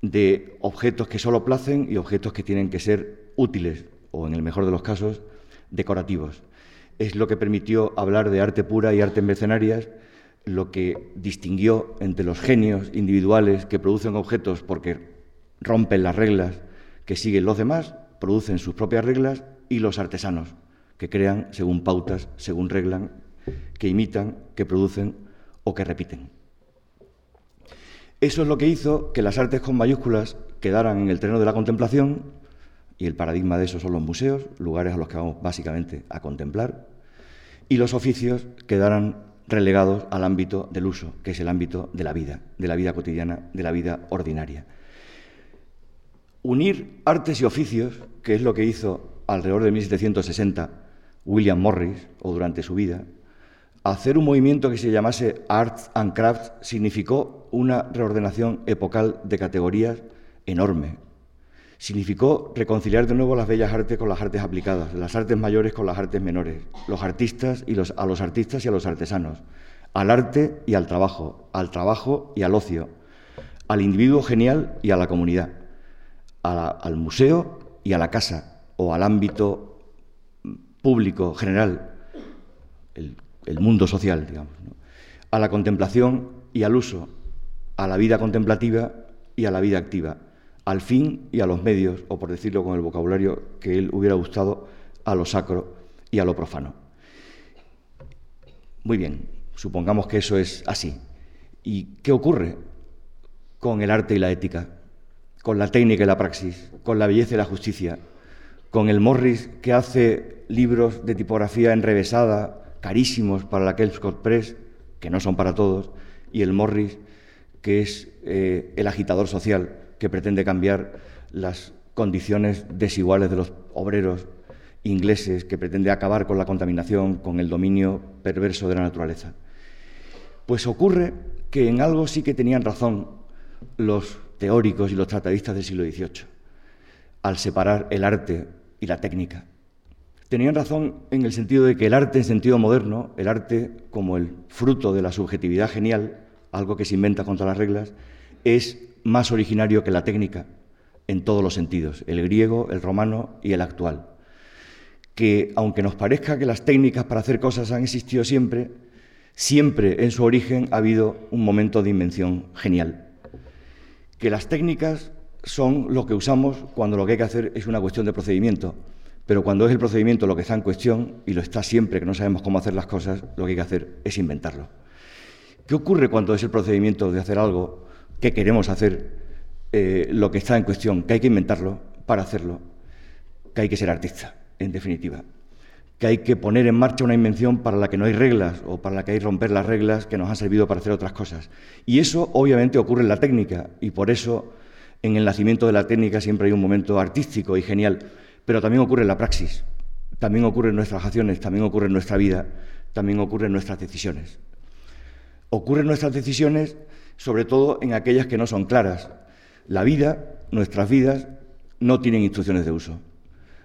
de objetos que solo placen y objetos que tienen que ser útiles, o en el mejor de los casos, decorativos. Es lo que permitió hablar de arte pura y arte mercenarias, lo que distinguió entre los genios individuales que producen objetos porque rompen las reglas que siguen los demás, producen sus propias reglas, y los artesanos, que crean según pautas, según reglas, que imitan, que producen o que repiten. Eso es lo que hizo que las artes con mayúsculas quedaran en el terreno de la contemplación, y el paradigma de eso son los museos, lugares a los que vamos básicamente a contemplar, y los oficios quedaran relegados al ámbito del uso, que es el ámbito de la vida, de la vida cotidiana, de la vida ordinaria. Unir artes y oficios, que es lo que hizo alrededor de 1760 William Morris, o durante su vida, hacer un movimiento que se llamase Arts and Crafts significó una reordenación epocal de categorías enorme. Significó reconciliar de nuevo las bellas artes con las artes aplicadas, las artes mayores con las artes menores, los artistas y los, a los artistas y a los artesanos, al arte y al trabajo, al trabajo y al ocio, al individuo genial y a la comunidad, al museo y a la casa o al ámbito público general, el, mundo social, digamos, a la contemplación y al uso, a la vida contemplativa y a la vida activa al fin y a los medios, o por decirlo con el vocabulario que él hubiera gustado, a lo sacro y a lo profano. Muy bien, supongamos que eso es así. ¿Y qué ocurre con el arte y la ética, con la técnica y la praxis, con la belleza y la justicia, con el Morris que hace libros de tipografía enrevesada, carísimos para la Kelpscott Press, que no son para todos, y el Morris que es eh, el agitador social, que pretende cambiar las condiciones desiguales de los obreros ingleses, que pretende acabar con la contaminación, con el dominio perverso de la naturaleza. Pues ocurre que en algo sí que tenían razón los teóricos y los tratadistas del siglo XVIII, al separar el arte y la técnica. Tenían razón en el sentido de que el arte en sentido moderno, el arte como el fruto de la subjetividad genial, algo que se inventa contra las reglas, es más originario que la técnica en todos los sentidos, el griego, el romano y el actual. Que aunque nos parezca que las técnicas para hacer cosas han existido siempre, siempre en su origen ha habido un momento de invención genial. Que las técnicas son lo que usamos cuando lo que hay que hacer es una cuestión de procedimiento, pero cuando es el procedimiento lo que está en cuestión, y lo está siempre que no sabemos cómo hacer las cosas, lo que hay que hacer es inventarlo. ¿Qué ocurre cuando es el procedimiento de hacer algo que queremos hacer eh, lo que está en cuestión, que hay que inventarlo para hacerlo, que hay que ser artista, en definitiva, que hay que poner en marcha una invención para la que no hay reglas o para la que hay que romper las reglas que nos han servido para hacer otras cosas. Y eso obviamente ocurre en la técnica y por eso en el nacimiento de la técnica siempre hay un momento artístico y genial, pero también ocurre en la praxis, también ocurre en nuestras acciones, también ocurre en nuestra vida, también ocurre en nuestras decisiones. Ocurre en nuestras decisiones sobre todo en aquellas que no son claras. La vida, nuestras vidas, no tienen instrucciones de uso.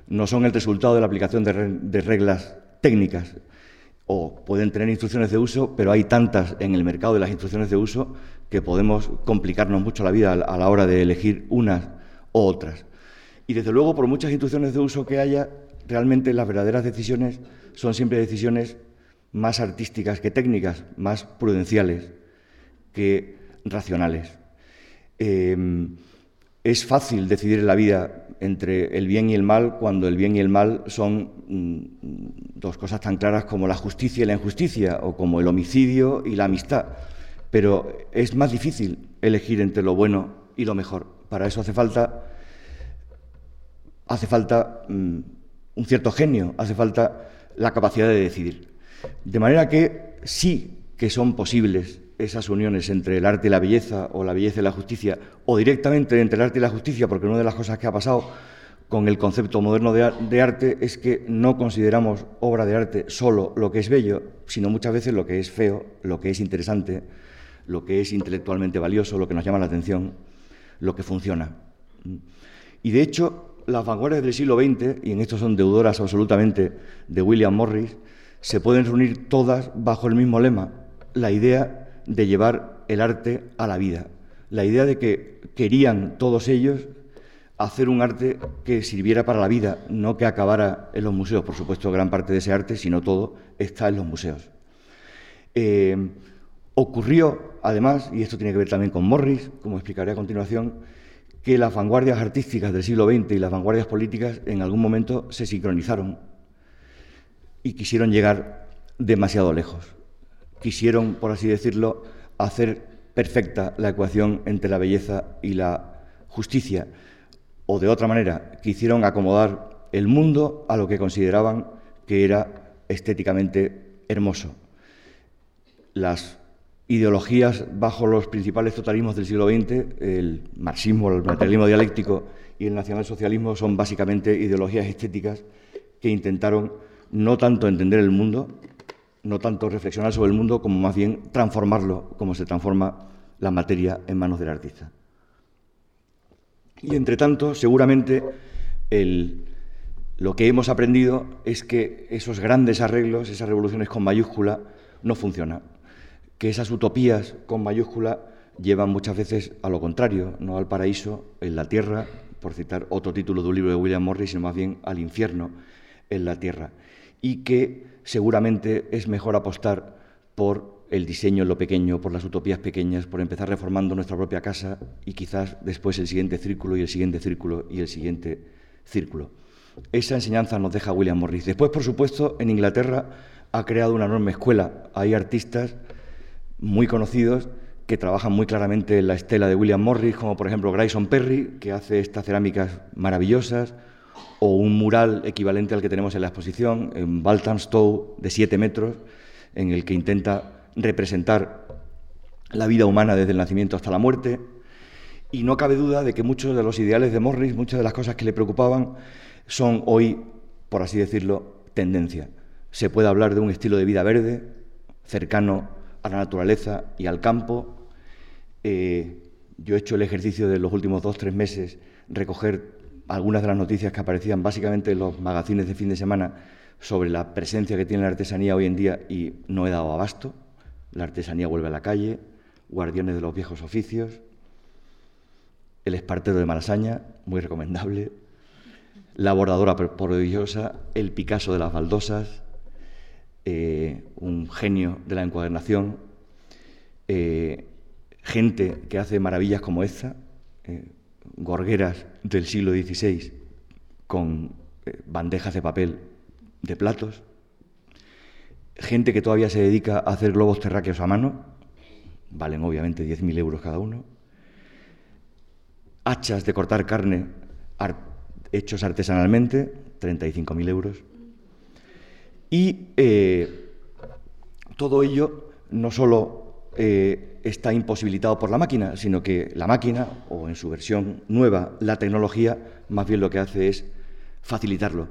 No son el resultado de la aplicación de, reglas técnicas. O pueden tener instrucciones de uso, pero hay tantas en el mercado de las instrucciones de uso que podemos complicarnos mucho la vida a la hora de elegir unas o otras. Y desde luego, por muchas instrucciones de uso que haya, realmente las verdaderas decisiones son siempre decisiones más artísticas que técnicas, más prudenciales, que racionales. Em, es fácil decidir en la vida entre el bien y el mal cuando el bien y el mal son mm, dos cosas tan claras como la justicia y la injusticia o como el homicidio y la amistad. Pero es más difícil elegir entre lo bueno y lo mejor. Para eso hace falta, hace falta mm, un cierto genio, hace falta la capacidad de decidir. De manera que sí que son posibles esas uniones entre el arte y la belleza o la belleza y la justicia, o directamente entre el arte y la justicia, porque una de las cosas que ha pasado con el concepto moderno de, arte es que no consideramos obra de arte solo lo que es bello, sino muchas veces lo que es feo, lo que es interesante, lo que es intelectualmente valioso, lo que nos llama la atención, lo que funciona. Y de hecho, las vanguardias del siglo XX, y en esto son deudoras absolutamente de William Morris, se pueden reunir todas bajo el mismo lema, la idea de llevar el arte a la vida, la idea de que querían todos ellos hacer un arte que sirviera para la vida, no que acabara en los museos. Por supuesto, gran parte de ese arte, si no todo, está en los museos. Eh, ocurrió, además, y esto tiene que ver también con Morris, como explicaré a continuación, que las vanguardias artísticas del siglo XX y las vanguardias políticas en algún momento se sincronizaron y quisieron llegar demasiado lejos. Quisieron, por así decirlo, hacer perfecta la ecuación entre la belleza y la justicia o de otra manera, quisieron acomodar el mundo a lo que consideraban que era estéticamente hermoso. Las ideologías bajo los principales totalismos del siglo XX, el marxismo, el materialismo dialéctico y el nacionalsocialismo, son básicamente ideologías estéticas que intentaron no tanto entender el mundo, no tanto reflexionar sobre el mundo, como más bien transformarlo, como se transforma la materia en manos del artista. Y entre tanto, seguramente lo que hemos aprendido es que esos grandes arreglos, esas revoluciones con mayúscula, no funcionan. Que esas utopías con mayúscula llevan muchas veces a lo contrario, no al paraíso en la tierra, por citar otro título de un libro de William Morris, sino más bien al infierno en la tierra. Y que seguramente es mejor apostar por el diseño en lo pequeño, por las utopías pequeñas, por empezar reformando nuestra propia casa y quizás después el siguiente círculo y el siguiente círculo y el siguiente círculo. Esa enseñanza nos deja William Morris. Después, por supuesto, en Inglaterra ha creado una enorme escuela. Hay artistas muy conocidos que trabajan muy claramente en la estela de William Morris, como por ejemplo Grayson Perry, que hace estas cerámicas maravillosas, o un mural equivalente al que tenemos en la exposición, en Baltamstow, de siete metros, en el que intenta representar la vida humana desde el nacimiento hasta la muerte. Y no cabe duda de que muchos de los ideales de Morris, muchas de las cosas que le preocupaban, son hoy, por así decirlo, tendencia. Se puede hablar de un estilo de vida verde, cercano a la naturaleza y al campo. Eh, yo he hecho el ejercicio de los últimos dos, tres meses, recoger algunas de las noticias que aparecían básicamente en los magazines de fin de semana sobre la presencia que tiene la artesanía hoy en día y no he dado abasto. La artesanía vuelve a la calle, Guardianes de los Viejos Oficios, El Espartero de Malasaña, muy recomendable, La Bordadora Prodigiosa, El Picasso de las Baldosas, eh, un genio de la encuadernación, eh, gente que hace maravillas como esta, eh, gorgueras del siglo XVI con bandejas de papel de platos, gente que todavía se dedica a hacer globos terráqueos a mano, valen obviamente 10.000 euros cada uno, hachas de cortar carne hechos artesanalmente, 35.000 euros, y eh, todo ello no solo eh, está imposibilitado por la máquina, sino que la máquina, o en su versión nueva, la tecnología, más bien lo que hace es facilitarlo.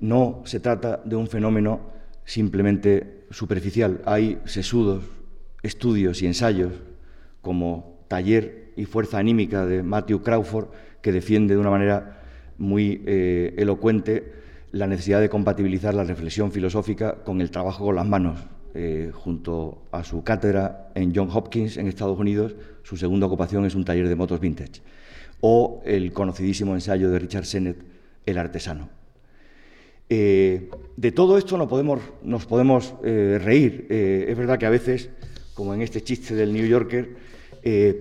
No se trata de un fenómeno simplemente superficial. Hay sesudos estudios y ensayos como Taller y Fuerza Anímica de Matthew Crawford, que defiende de una manera muy eh, elocuente la necesidad de compatibilizar la reflexión filosófica con el trabajo con las manos. Eh, junto a su cátedra en John Hopkins, en Estados Unidos, su segunda ocupación es un taller de motos vintage. O el conocidísimo ensayo de Richard Sennett, El artesano. Eh, de todo esto nos podemos, nos podemos eh, reír. Es verdad que a veces, como en este chiste del New Yorker,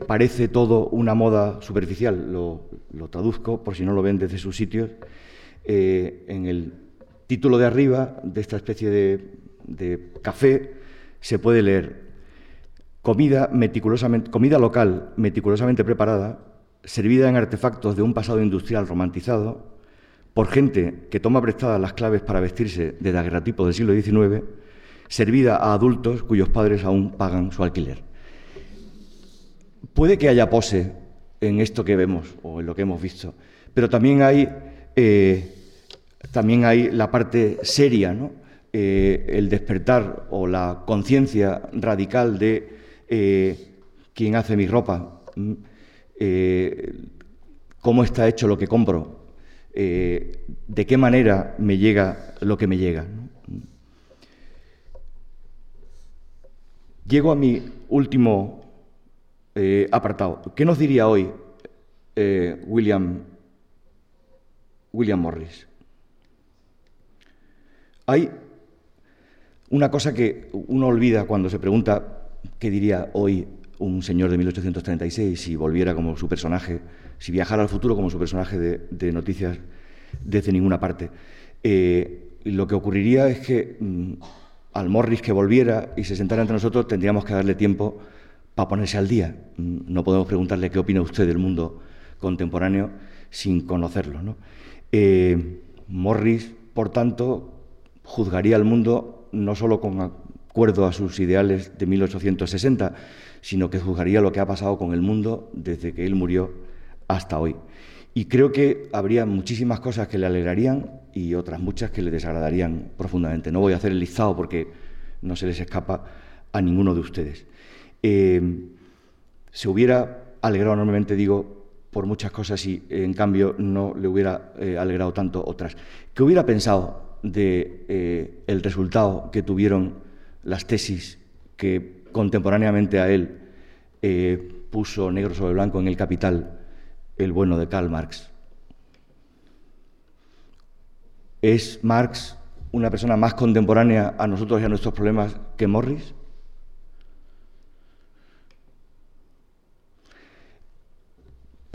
parece todo una moda superficial. Lo, traduzco por si no lo ven desde sus sitios. en el título de arriba de esta especie de, de café se puede leer comida, meticulosamente, comida local meticulosamente preparada, servida en artefactos de un pasado industrial romantizado, por gente que toma prestadas las claves para vestirse de daguerratipo del siglo XIX, servida a adultos cuyos padres aún pagan su alquiler. Puede que haya pose en esto que vemos o en lo que hemos visto, pero también hay, eh, también hay la parte seria, eh, el despertar o la conciencia radical de eh, quién hace mi ropa, eh, cómo está hecho lo que compro, de qué manera me llega lo que me llega. Llego a mi último apartado. ¿Qué nos diría hoy William, William Morris? Hay una cosa que uno olvida cuando se pregunta qué diría hoy un señor de 1836 si volviera como su personaje, si viajara al futuro como su personaje de, noticias desde ninguna parte. Eh, lo que ocurriría es que mm, al Morris que volviera y se sentara entre nosotros tendríamos que darle tiempo para ponerse al día. Mm, no podemos preguntarle qué opina usted del mundo contemporáneo sin conocerlo. Eh, Morris, por tanto, juzgaría al mundo no solo con acuerdo a sus ideales de 1860, sino que juzgaría lo que ha pasado con el mundo desde que él murió hasta hoy. Y creo que habría muchísimas cosas que le alegrarían y otras muchas que le desagradarían profundamente. No voy a hacer el listado porque no se les escapa a ninguno de ustedes. Eh, se hubiera alegrado enormemente, digo, por muchas cosas y en cambio no le hubiera eh, alegrado tanto otras. ¿Qué hubiera pensado de eh, el resultado que tuvieron las tesis que contemporáneamente a él eh, puso negro sobre blanco en el Capital el bueno de Karl Marx. ¿Es Marx una persona más contemporánea a nosotros y a nuestros problemas que Morris?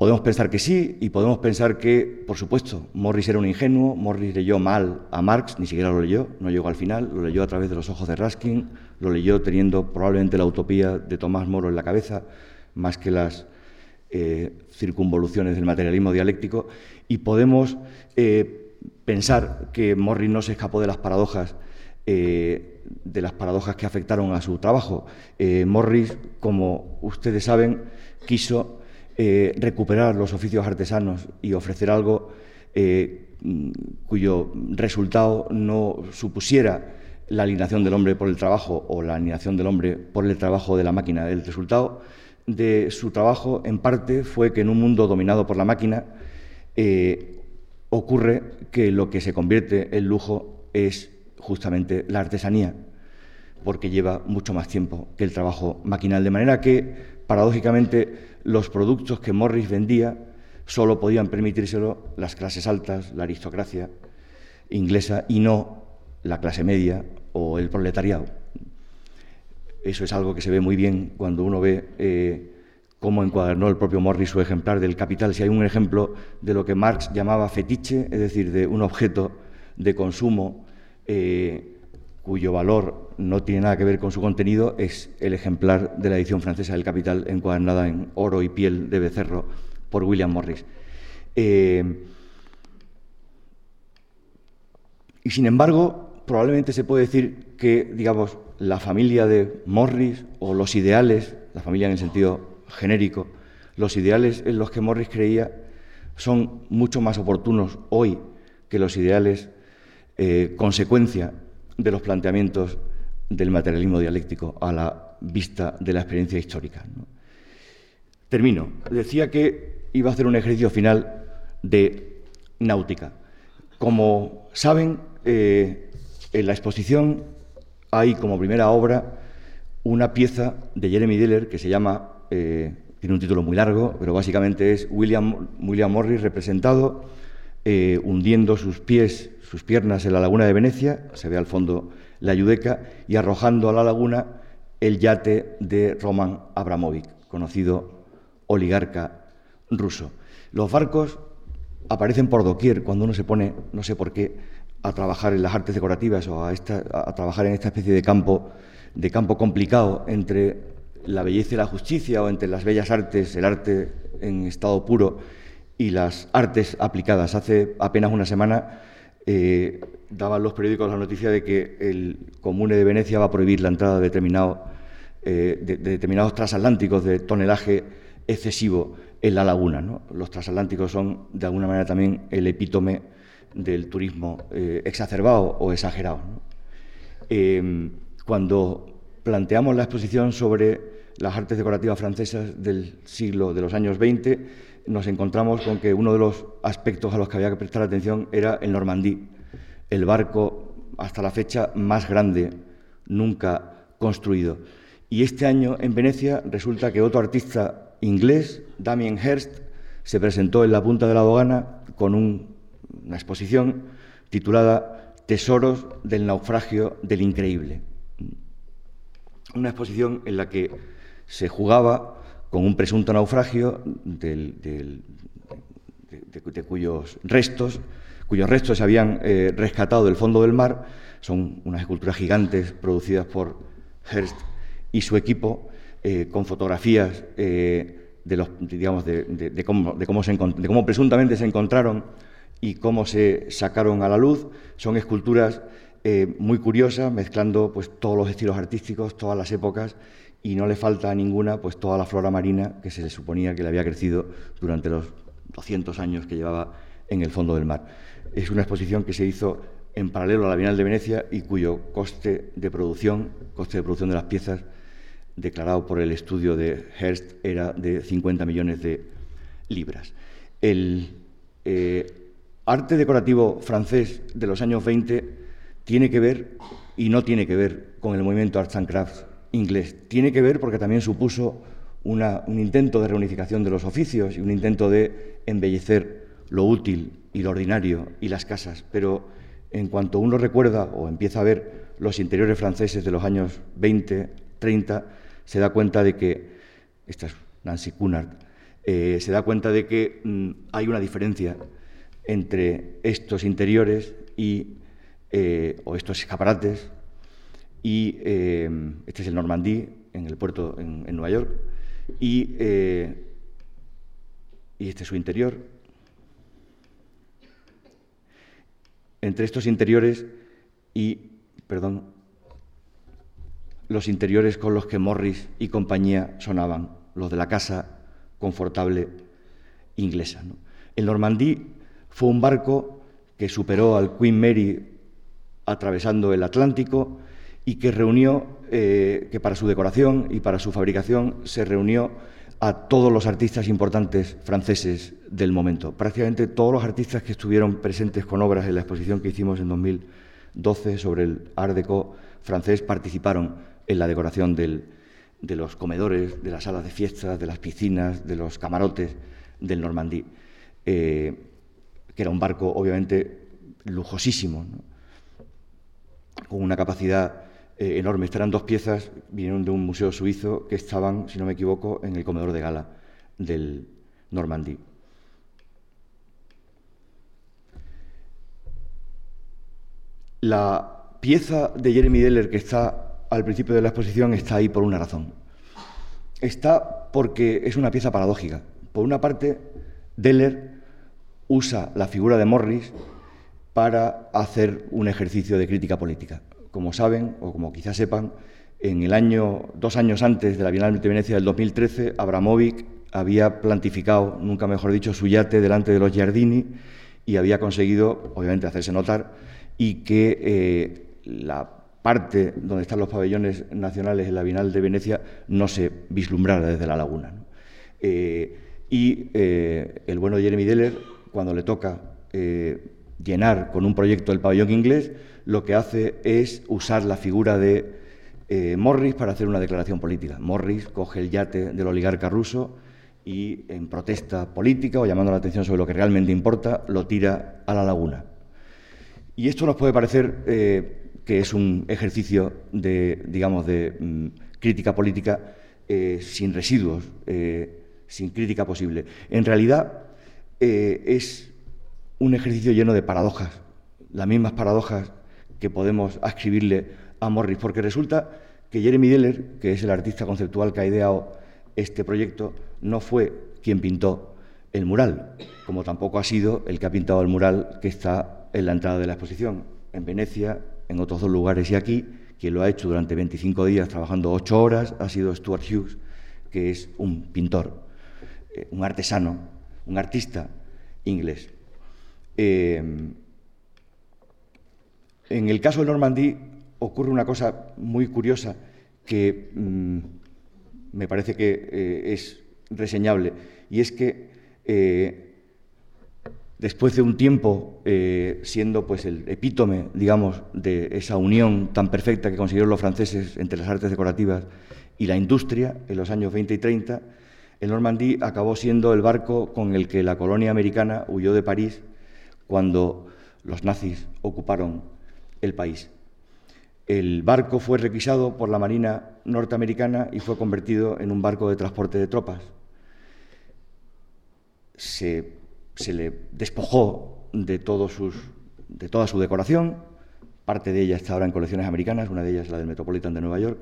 Podemos pensar que sí y podemos pensar que, por supuesto, Morris era un ingenuo, Morris leyó mal a Marx, ni siquiera lo leyó, no llegó al final, lo leyó a través de los ojos de Raskin, lo leyó teniendo probablemente la utopía de Tomás Moro en la cabeza, más que las eh, circunvoluciones del materialismo dialéctico, y podemos eh, pensar que Morris no se escapó de las paradojas eh, de las paradojas que afectaron a su trabajo. Morris, como ustedes saben, quiso eh, recuperar los oficios artesanos y ofrecer algo eh, cuyo resultado no supusiera la alineación del hombre por el trabajo o la alineación del hombre por el trabajo de la máquina. El resultado de su trabajo, en parte, fue que en un mundo dominado por la máquina eh, ocurre que lo que se convierte en lujo es justamente la artesanía, porque lleva mucho más tiempo que el trabajo maquinal. De manera que, paradójicamente, los productos que Morris vendía solo podían permitírselo las clases altas, la aristocracia inglesa y no la clase media o el proletariado. Eso es algo que se ve muy bien cuando uno ve eh, cómo encuadernó el propio Morris su ejemplar del Capital. Si hay un ejemplo de lo que Marx llamaba fetiche, es decir, de un objeto de consumo eh, cuyo valor no tiene nada que ver con su contenido, es el ejemplar de la edición francesa del Capital encuadernada en oro y piel de becerro por William Morris. Eh, y sin embargo, probablemente se puede decir que, digamos, la familia de Morris o los ideales, la familia en el sentido genérico, los ideales en los que Morris creía son mucho más oportunos hoy que los ideales eh, consecuencia de los planteamientos del materialismo dialéctico a la vista de la experiencia histórica. Termino. Decía que iba a hacer un ejercicio final de náutica. Como saben, eh, en la exposición hay como primera obra una pieza de Jeremy Diller que se llama, eh, tiene un título muy largo, pero básicamente es William, William Morris representado eh, hundiendo sus pies sus piernas en la laguna de Venecia, se ve al fondo la Yudeca, y arrojando a la laguna el yate de Roman Abramovich, conocido oligarca ruso. Los barcos aparecen por doquier cuando uno se pone, no sé por qué, a trabajar en las artes decorativas o a, a trabajar en esta especie de campo, de campo complicado entre la belleza y la justicia o entre las bellas artes, el arte en estado puro y las artes aplicadas. Hace apenas una semana eh, daban los periódicos la noticia de que el Comune de Venecia va a prohibir la entrada de, eh, determinados transatlánticos de tonelaje excesivo en la laguna. Los transatlánticos son, de alguna manera, también el epítome del turismo eh, exacerbado o exagerado. cuando planteamos la exposición sobre las artes decorativas francesas del siglo de los años 20, nos encontramos con que uno de los aspectos a los que había que prestar atención era el Normandí, el barco hasta la fecha más grande nunca construido. Y este año en Venecia resulta que otro artista inglés, Damien Hirst, se presentó en la punta de la dogana con una exposición titulada Tesoros del naufragio del increíble. Una exposición en la que se jugaba con un presunto naufragio de, cuyos restos, cuyos restos se habían eh, rescatado del fondo del mar. Son unas esculturas gigantes producidas por Hearst y su equipo, eh, con fotografías eh, de, los, digamos, de, cómo, de cómo presuntamente se encontraron y cómo se sacaron a la luz. Son esculturas muy curiosas, mezclando pues, todos los estilos artísticos, todas las épocas y no le falta a ninguna pues toda la flora marina que se le suponía que le había crecido durante los 200 años que llevaba en el fondo del mar. Es una exposición que se hizo en paralelo a la Bienal de Venecia y cuyo coste de producción, coste de producción de las piezas declarado por el estudio de Hearst era de 50 millones de libras. El eh, arte decorativo francés de los años 20 tiene que ver y no tiene que ver con el movimiento Arts and Crafts inglés. Tiene que ver porque también supuso un intento de reunificación de los oficios y un intento de embellecer lo útil y lo ordinario y las casas. Pero en cuanto uno recuerda o empieza a ver los interiores franceses de los años 20, 30, se da cuenta de que, esta es Nancy Cunard, eh, se da cuenta de que mm, hay una diferencia entre estos interiores y, eh, o estos escaparates y eh, este es el Normandí, en el puerto en, Nueva York, y, eh, y este es su interior. Entre estos interiores y, perdón, los interiores con los que Morris y compañía sonaban, los de la casa confortable inglesa. El Normandí fue un barco que superó al Queen Mary atravesando el Atlántico y que reunió, eh, que para su decoración y para su fabricación se reunió a todos los artistas importantes franceses del momento. Prácticamente todos los artistas que estuvieron presentes con obras en la exposición que hicimos en 2012 sobre el Art Deco francés participaron en la decoración de los comedores, de las salas de fiestas, de las piscinas, de los camarotes del Normandí, eh, que era un barco obviamente lujosísimo, con una capacidad eh, enorme. Estas eran dos piezas, vinieron de un museo suizo que estaban, si no me equivoco, en el comedor de gala del Normandí. La pieza de Jeremy Deller que está al principio de la exposición está ahí por una razón. Está porque es una pieza paradójica. Por una parte, Deller usa la figura de Morris para hacer un ejercicio de crítica política como saben, o como quizás sepan, en el año, dos años antes de la Bienal de Venecia del 2013, Abramovic había plantificado, nunca mejor dicho, su yate delante de los Giardini y había conseguido, obviamente, hacerse notar y que eh, la parte donde están los pabellones nacionales en la Bienal de Venecia no se vislumbrara desde la laguna. Eh, y eh, el bueno Jeremy Deller, cuando le toca llenar con un proyecto el pabellón inglés, lo que hace es usar la figura de eh, Morris para hacer una declaración política. Morris coge el yate del oligarca ruso y en protesta política o llamando la atención sobre lo que realmente importa, lo tira a la laguna. Y esto nos puede parecer eh, que es un ejercicio de, digamos, de mm, crítica política eh, sin residuos, sin crítica posible. En realidad es un ejercicio lleno de paradojas, las mismas paradojas que podemos ascribirle a Morris, porque resulta que Jeremy Deller, que es el artista conceptual que ha ideado este proyecto, no fue quien pintó el mural, como tampoco ha sido el que ha pintado el mural que está en la entrada de la exposición, en Venecia, en otros dos lugares y aquí. Quien lo ha hecho durante 25 días, trabajando ocho horas, ha sido Stuart Hughes, que es un pintor, eh, un artesano, un artista inglés. Eh, en el caso de Normandí ocurre una cosa muy curiosa que mm, me parece que es reseñable, y es que después de un tiempo siendo pues el epítome, digamos, de esa unión tan perfecta que consiguieron los franceses entre las artes decorativas y la industria en los años 20 y 30, el Normandie acabó siendo el barco con el que la colonia americana huyó de París cuando los nazis ocuparon el país. El barco fue requisado por la Marina norteamericana y fue convertido en un barco de transporte de tropas. Se, le despojó de, de toda su decoración, parte de ella está ahora en colecciones americanas, una de ellas la del Metropolitan de Nueva York,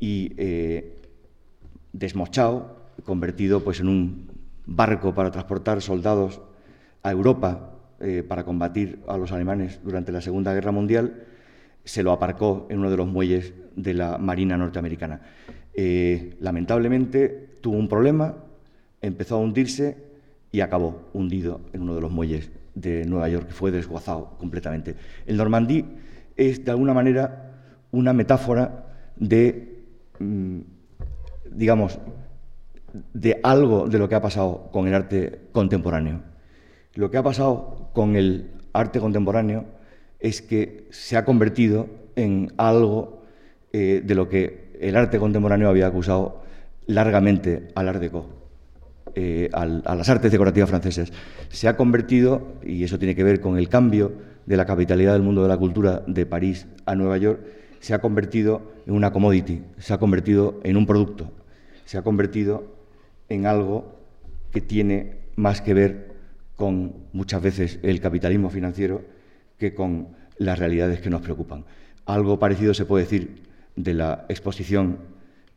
y eh, desmochado, convertido pues, en un barco para transportar soldados a Europa eh, para combatir a los alemanes durante la Segunda Guerra Mundial, se lo aparcó en uno de los muelles de la Marina norteamericana. Eh, lamentablemente tuvo un problema, empezó a hundirse y acabó hundido en uno de los muelles de Nueva York, que fue desguazado completamente. El Normandí es, de alguna manera, una metáfora de Mm, digamos, de algo de lo que ha pasado con el arte contemporáneo. Lo que ha pasado con el arte contemporáneo es que se ha convertido en algo eh, de lo que el arte contemporáneo había acusado largamente al Art Deco, eh, a las artes decorativas francesas. Se ha convertido, y eso tiene que ver con el cambio de la capitalidad del mundo de la cultura de París a Nueva York, se ha convertido en una commodity, se ha convertido en un producto, se ha convertido en algo que tiene más que ver con muchas veces el capitalismo financiero que con las realidades que nos preocupan. Algo parecido se puede decir de la exposición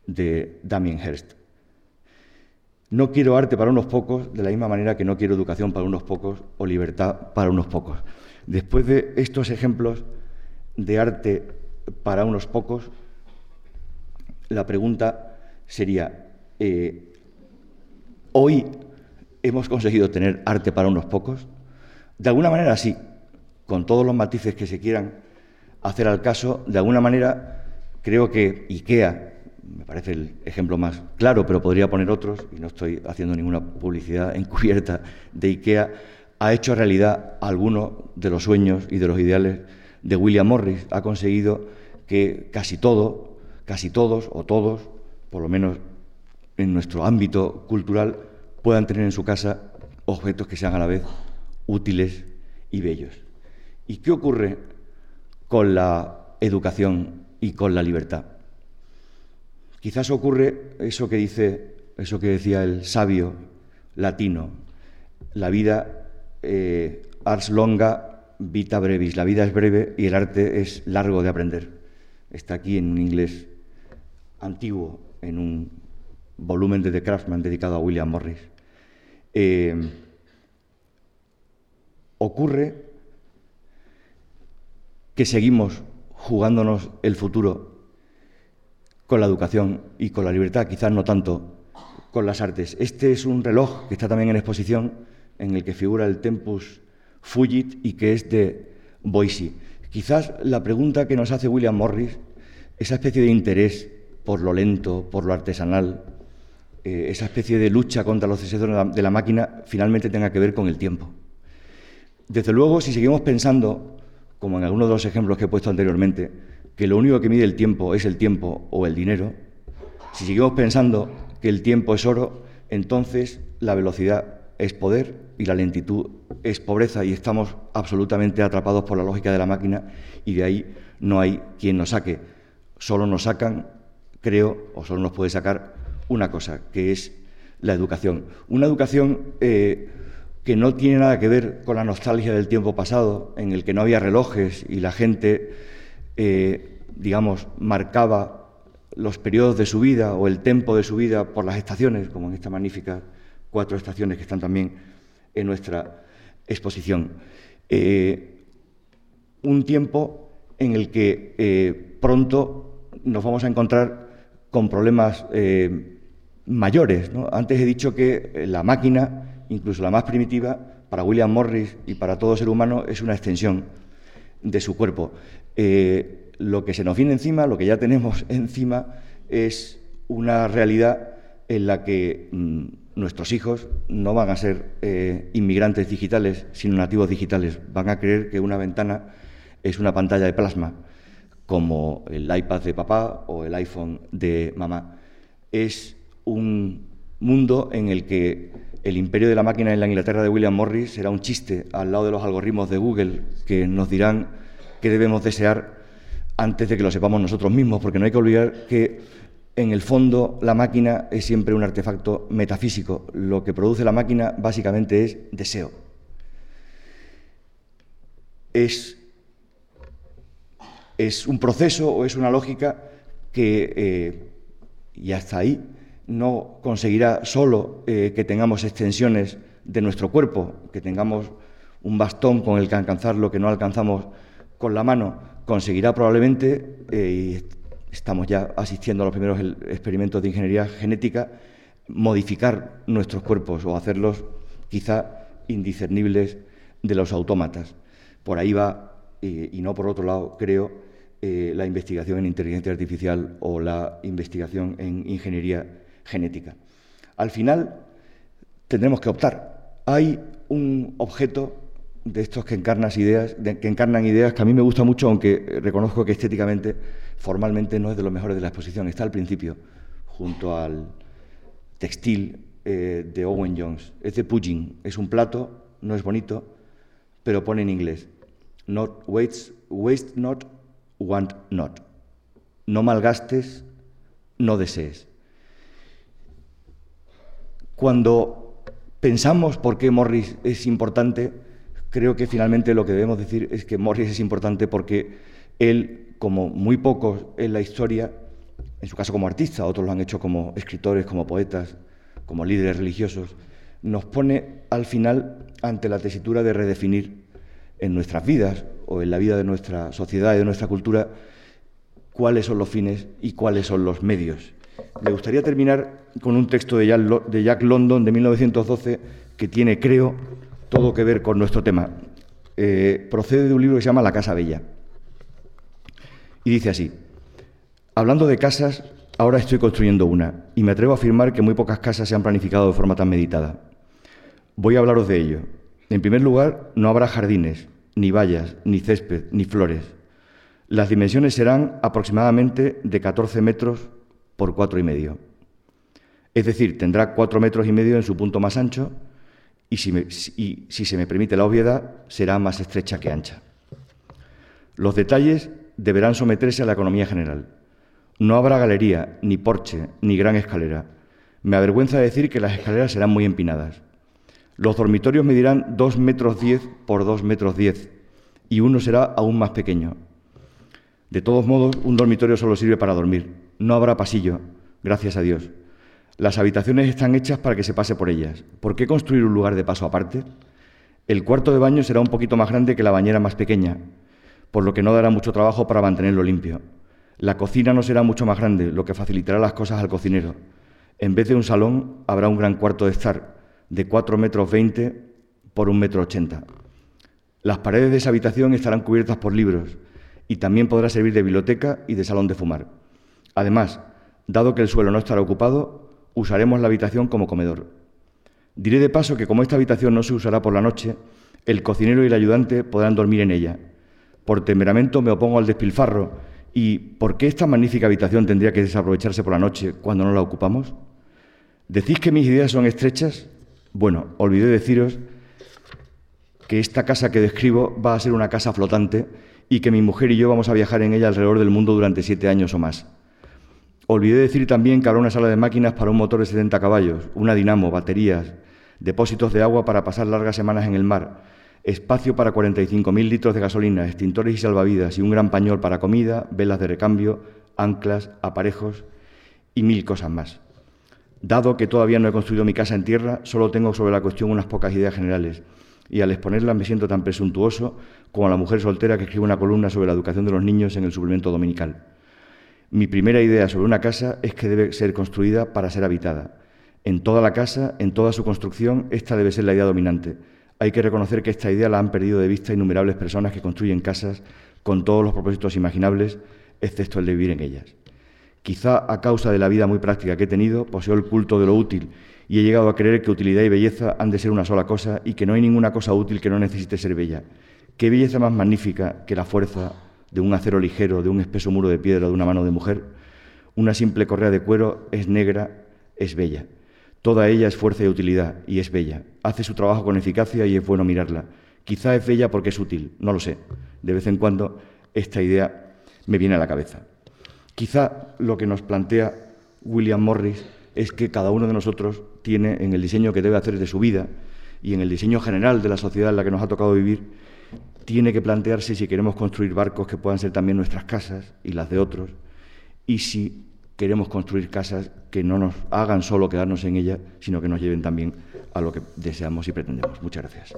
de Damien Hirst. No quiero arte para unos pocos, de la misma manera que no quiero educación para unos pocos o libertad para unos pocos. Después de estos ejemplos de arte para unos pocos, la pregunta sería, eh, ¿hoy hemos conseguido tener arte para unos pocos? De alguna manera sí, con todos los matices que se quieran hacer al caso, de alguna manera creo que IKEA, me parece el ejemplo más claro, pero podría poner otros, y no estoy haciendo ninguna publicidad encubierta de IKEA, ha hecho realidad algunos de los sueños y de los ideales de William Morris. Ha conseguido que casi todo, casi todos o todos, por lo menos en nuestro ámbito cultural, puedan tener en su casa objetos que sean a la vez útiles y bellos. ¿Y qué ocurre con la educación y con la libertad? Quizás ocurre eso que dice, eso que decía el sabio latino, la vida eh, ars longa vita brevis, la vida es breve y el arte es largo de aprender está aquí en un inglés antiguo, en un volumen de The Craftsman dedicado a William Morris. Eh, ocurre que seguimos jugándonos el futuro con la educación y con la libertad, quizás no tanto con las artes. Este es un reloj que está también en exposición, en el que figura el Tempus Fugit y que es de Boise. Quizás la pregunta que nos hace William Morris, esa especie de interés por lo lento, por lo artesanal, eh, esa especie de lucha contra los excesos de la, máquina, finalmente tenga que ver con el tiempo. Desde luego, si seguimos pensando, como en algunos de los ejemplos que he puesto anteriormente, que lo único que mide el tiempo es el tiempo o el dinero, si seguimos pensando que el tiempo es oro, entonces la velocidad es poder y la lentitud es pobreza y estamos absolutamente atrapados por la lógica de la máquina y de ahí no hay quien nos saque. Solo nos sacan, creo, o solo nos puede sacar una cosa, que es la educación. Una educación eh, que no tiene nada que ver con la nostalgia del tiempo pasado, en el que no había relojes y la gente, eh, digamos, marcaba los periodos de su vida o el tiempo de su vida por las estaciones, como en esta magnífica cuatro estaciones que están también en nuestra exposición. Eh, un tiempo en el que pronto nos vamos a encontrar con problemas mayores. Antes he dicho que la máquina, incluso la más primitiva, para William Morris y para todo ser humano, es una extensión de su cuerpo. lo que se nos viene encima, lo que ya tenemos encima, es una realidad en la que mm, nuestros hijos no van a ser eh, inmigrantes digitales, sino nativos digitales. Van a creer que una ventana es una pantalla de plasma, como el iPad de papá o el iPhone de mamá. Es un mundo en el que el imperio de la máquina en la Inglaterra de William Morris será un chiste al lado de los algoritmos de Google que nos dirán qué debemos desear antes de que lo sepamos nosotros mismos, porque no hay que olvidar que en el fondo la máquina es siempre un artefacto metafísico. Lo que produce la máquina básicamente es deseo. Es, es un proceso o es una lógica que, eh, y hasta ahí, no conseguirá solo eh, que tengamos extensiones de nuestro cuerpo, que tengamos un bastón con el que alcanzar lo que no alcanzamos con la mano, conseguirá probablemente, eh, y estamos ya asistiendo a los primeros experimentos de ingeniería genética, modificar nuestros cuerpos o hacerlos quizá indiscernibles de los autómatas. Por ahí va, eh, y no por otro lado, creo, la investigación en inteligencia artificial o la investigación en ingeniería genética. Al final tendremos que optar. Hay un objeto de estos que, ideas, que encarnan ideas que a mí me gusta mucho, aunque reconozco que estéticamente, formalmente no es de los mejores de la exposición. Está al principio, junto al textil eh, de Owen Jones. Es de Pugin. Es un plato, no es bonito, pero pone en inglés. Not waste, waste not, want not. No malgastes, no desees. Cuando pensamos por qué Morris es importante, creo que finalmente lo que debemos decir es que Morris es importante porque él, como muy pocos en la historia, en su caso como artista, otros lo han hecho como escritores, como poetas, como líderes religiosos, nos pone al final ante la tesitura de redefinir en nuestras vidas o en la vida de nuestra sociedad y de nuestra cultura cuáles son los fines y cuáles son los medios. Me gustaría terminar con un texto de Jack London de 1912 que tiene, creo, todo que ver con nuestro tema. Eh, procede de un libro que se llama La Casa Bella. Y dice así, hablando de casas, ahora estoy construyendo una y me atrevo a afirmar que muy pocas casas se han planificado de forma tan meditada. Voy a hablaros de ello. En primer lugar, no habrá jardines, ni vallas, ni césped, ni flores. Las dimensiones serán aproximadamente de 14 metros por cuatro y medio. Es decir, tendrá cuatro metros y medio en su punto más ancho y si, si se me permite la obviedad, será más estrecha que ancha. Los detalles deberán someterse a la economía general. No habrá galería, ni porche, ni gran escalera. Me avergüenza decir que las escaleras serán muy empinadas. Los dormitorios medirán dos metros diez por dos metros diez y uno será aún más pequeño. De todos modos, un dormitorio solo sirve para dormir. No habrá pasillo, gracias a Dios. Las habitaciones están hechas para que se pase por ellas. ¿Por qué construir un lugar de paso aparte? El cuarto de baño será un poquito más grande que la bañera más pequeña, por lo que no dará mucho trabajo para mantenerlo limpio. La cocina no será mucho más grande, lo que facilitará las cosas al cocinero. En vez de un salón, habrá un gran cuarto de estar, de 4 metros 20 por un metro 80. Las paredes de esa habitación estarán cubiertas por libros y también podrá servir de biblioteca y de salón de fumar. Además, dado que el suelo no estará ocupado, usaremos la habitación como comedor. Diré de paso que como esta habitación no se usará por la noche, el cocinero y el ayudante podrán dormir en ella. Por temperamento me opongo al despilfarro y ¿por qué esta magnífica habitación tendría que desaprovecharse por la noche cuando no la ocupamos? ¿Decís que mis ideas son estrechas? Bueno, olvidé deciros que esta casa que describo va a ser una casa flotante y que mi mujer y yo vamos a viajar en ella alrededor del mundo durante siete años o más. Olvidé decir también que habrá una sala de máquinas para un motor de 70 caballos, una dinamo, baterías, depósitos de agua para pasar largas semanas en el mar, espacio para 45.000 litros de gasolina, extintores y salvavidas y un gran pañol para comida, velas de recambio, anclas, aparejos y mil cosas más. Dado que todavía no he construido mi casa en tierra, solo tengo sobre la cuestión unas pocas ideas generales y al exponerlas me siento tan presuntuoso como la mujer soltera que escribe una columna sobre la educación de los niños en el suplemento dominical. Mi primera idea sobre una casa es que debe ser construida para ser habitada. En toda la casa, en toda su construcción, esta debe ser la idea dominante. Hay que reconocer que esta idea la han perdido de vista innumerables personas que construyen casas con todos los propósitos imaginables, excepto el de vivir en ellas. Quizá a causa de la vida muy práctica que he tenido, poseo el culto de lo útil y he llegado a creer que utilidad y belleza han de ser una sola cosa y que no hay ninguna cosa útil que no necesite ser bella. ¿Qué belleza más magnífica que la fuerza de un acero ligero, de un espeso muro de piedra, de una mano de mujer? Una simple correa de cuero es negra, es bella. Toda ella es fuerza y utilidad y es bella. Hace su trabajo con eficacia y es bueno mirarla. Quizá es bella porque es útil, no lo sé. De vez en cuando esta idea me viene a la cabeza. Quizá lo que nos plantea William Morris es que cada uno de nosotros tiene en el diseño que debe hacer de su vida y en el diseño general de la sociedad en la que nos ha tocado vivir, tiene que plantearse si queremos construir barcos que puedan ser también nuestras casas y las de otros, y si queremos construir casas que no nos hagan solo quedarnos en ellas, sino que nos lleven también a lo que deseamos y pretendemos. Muchas gracias.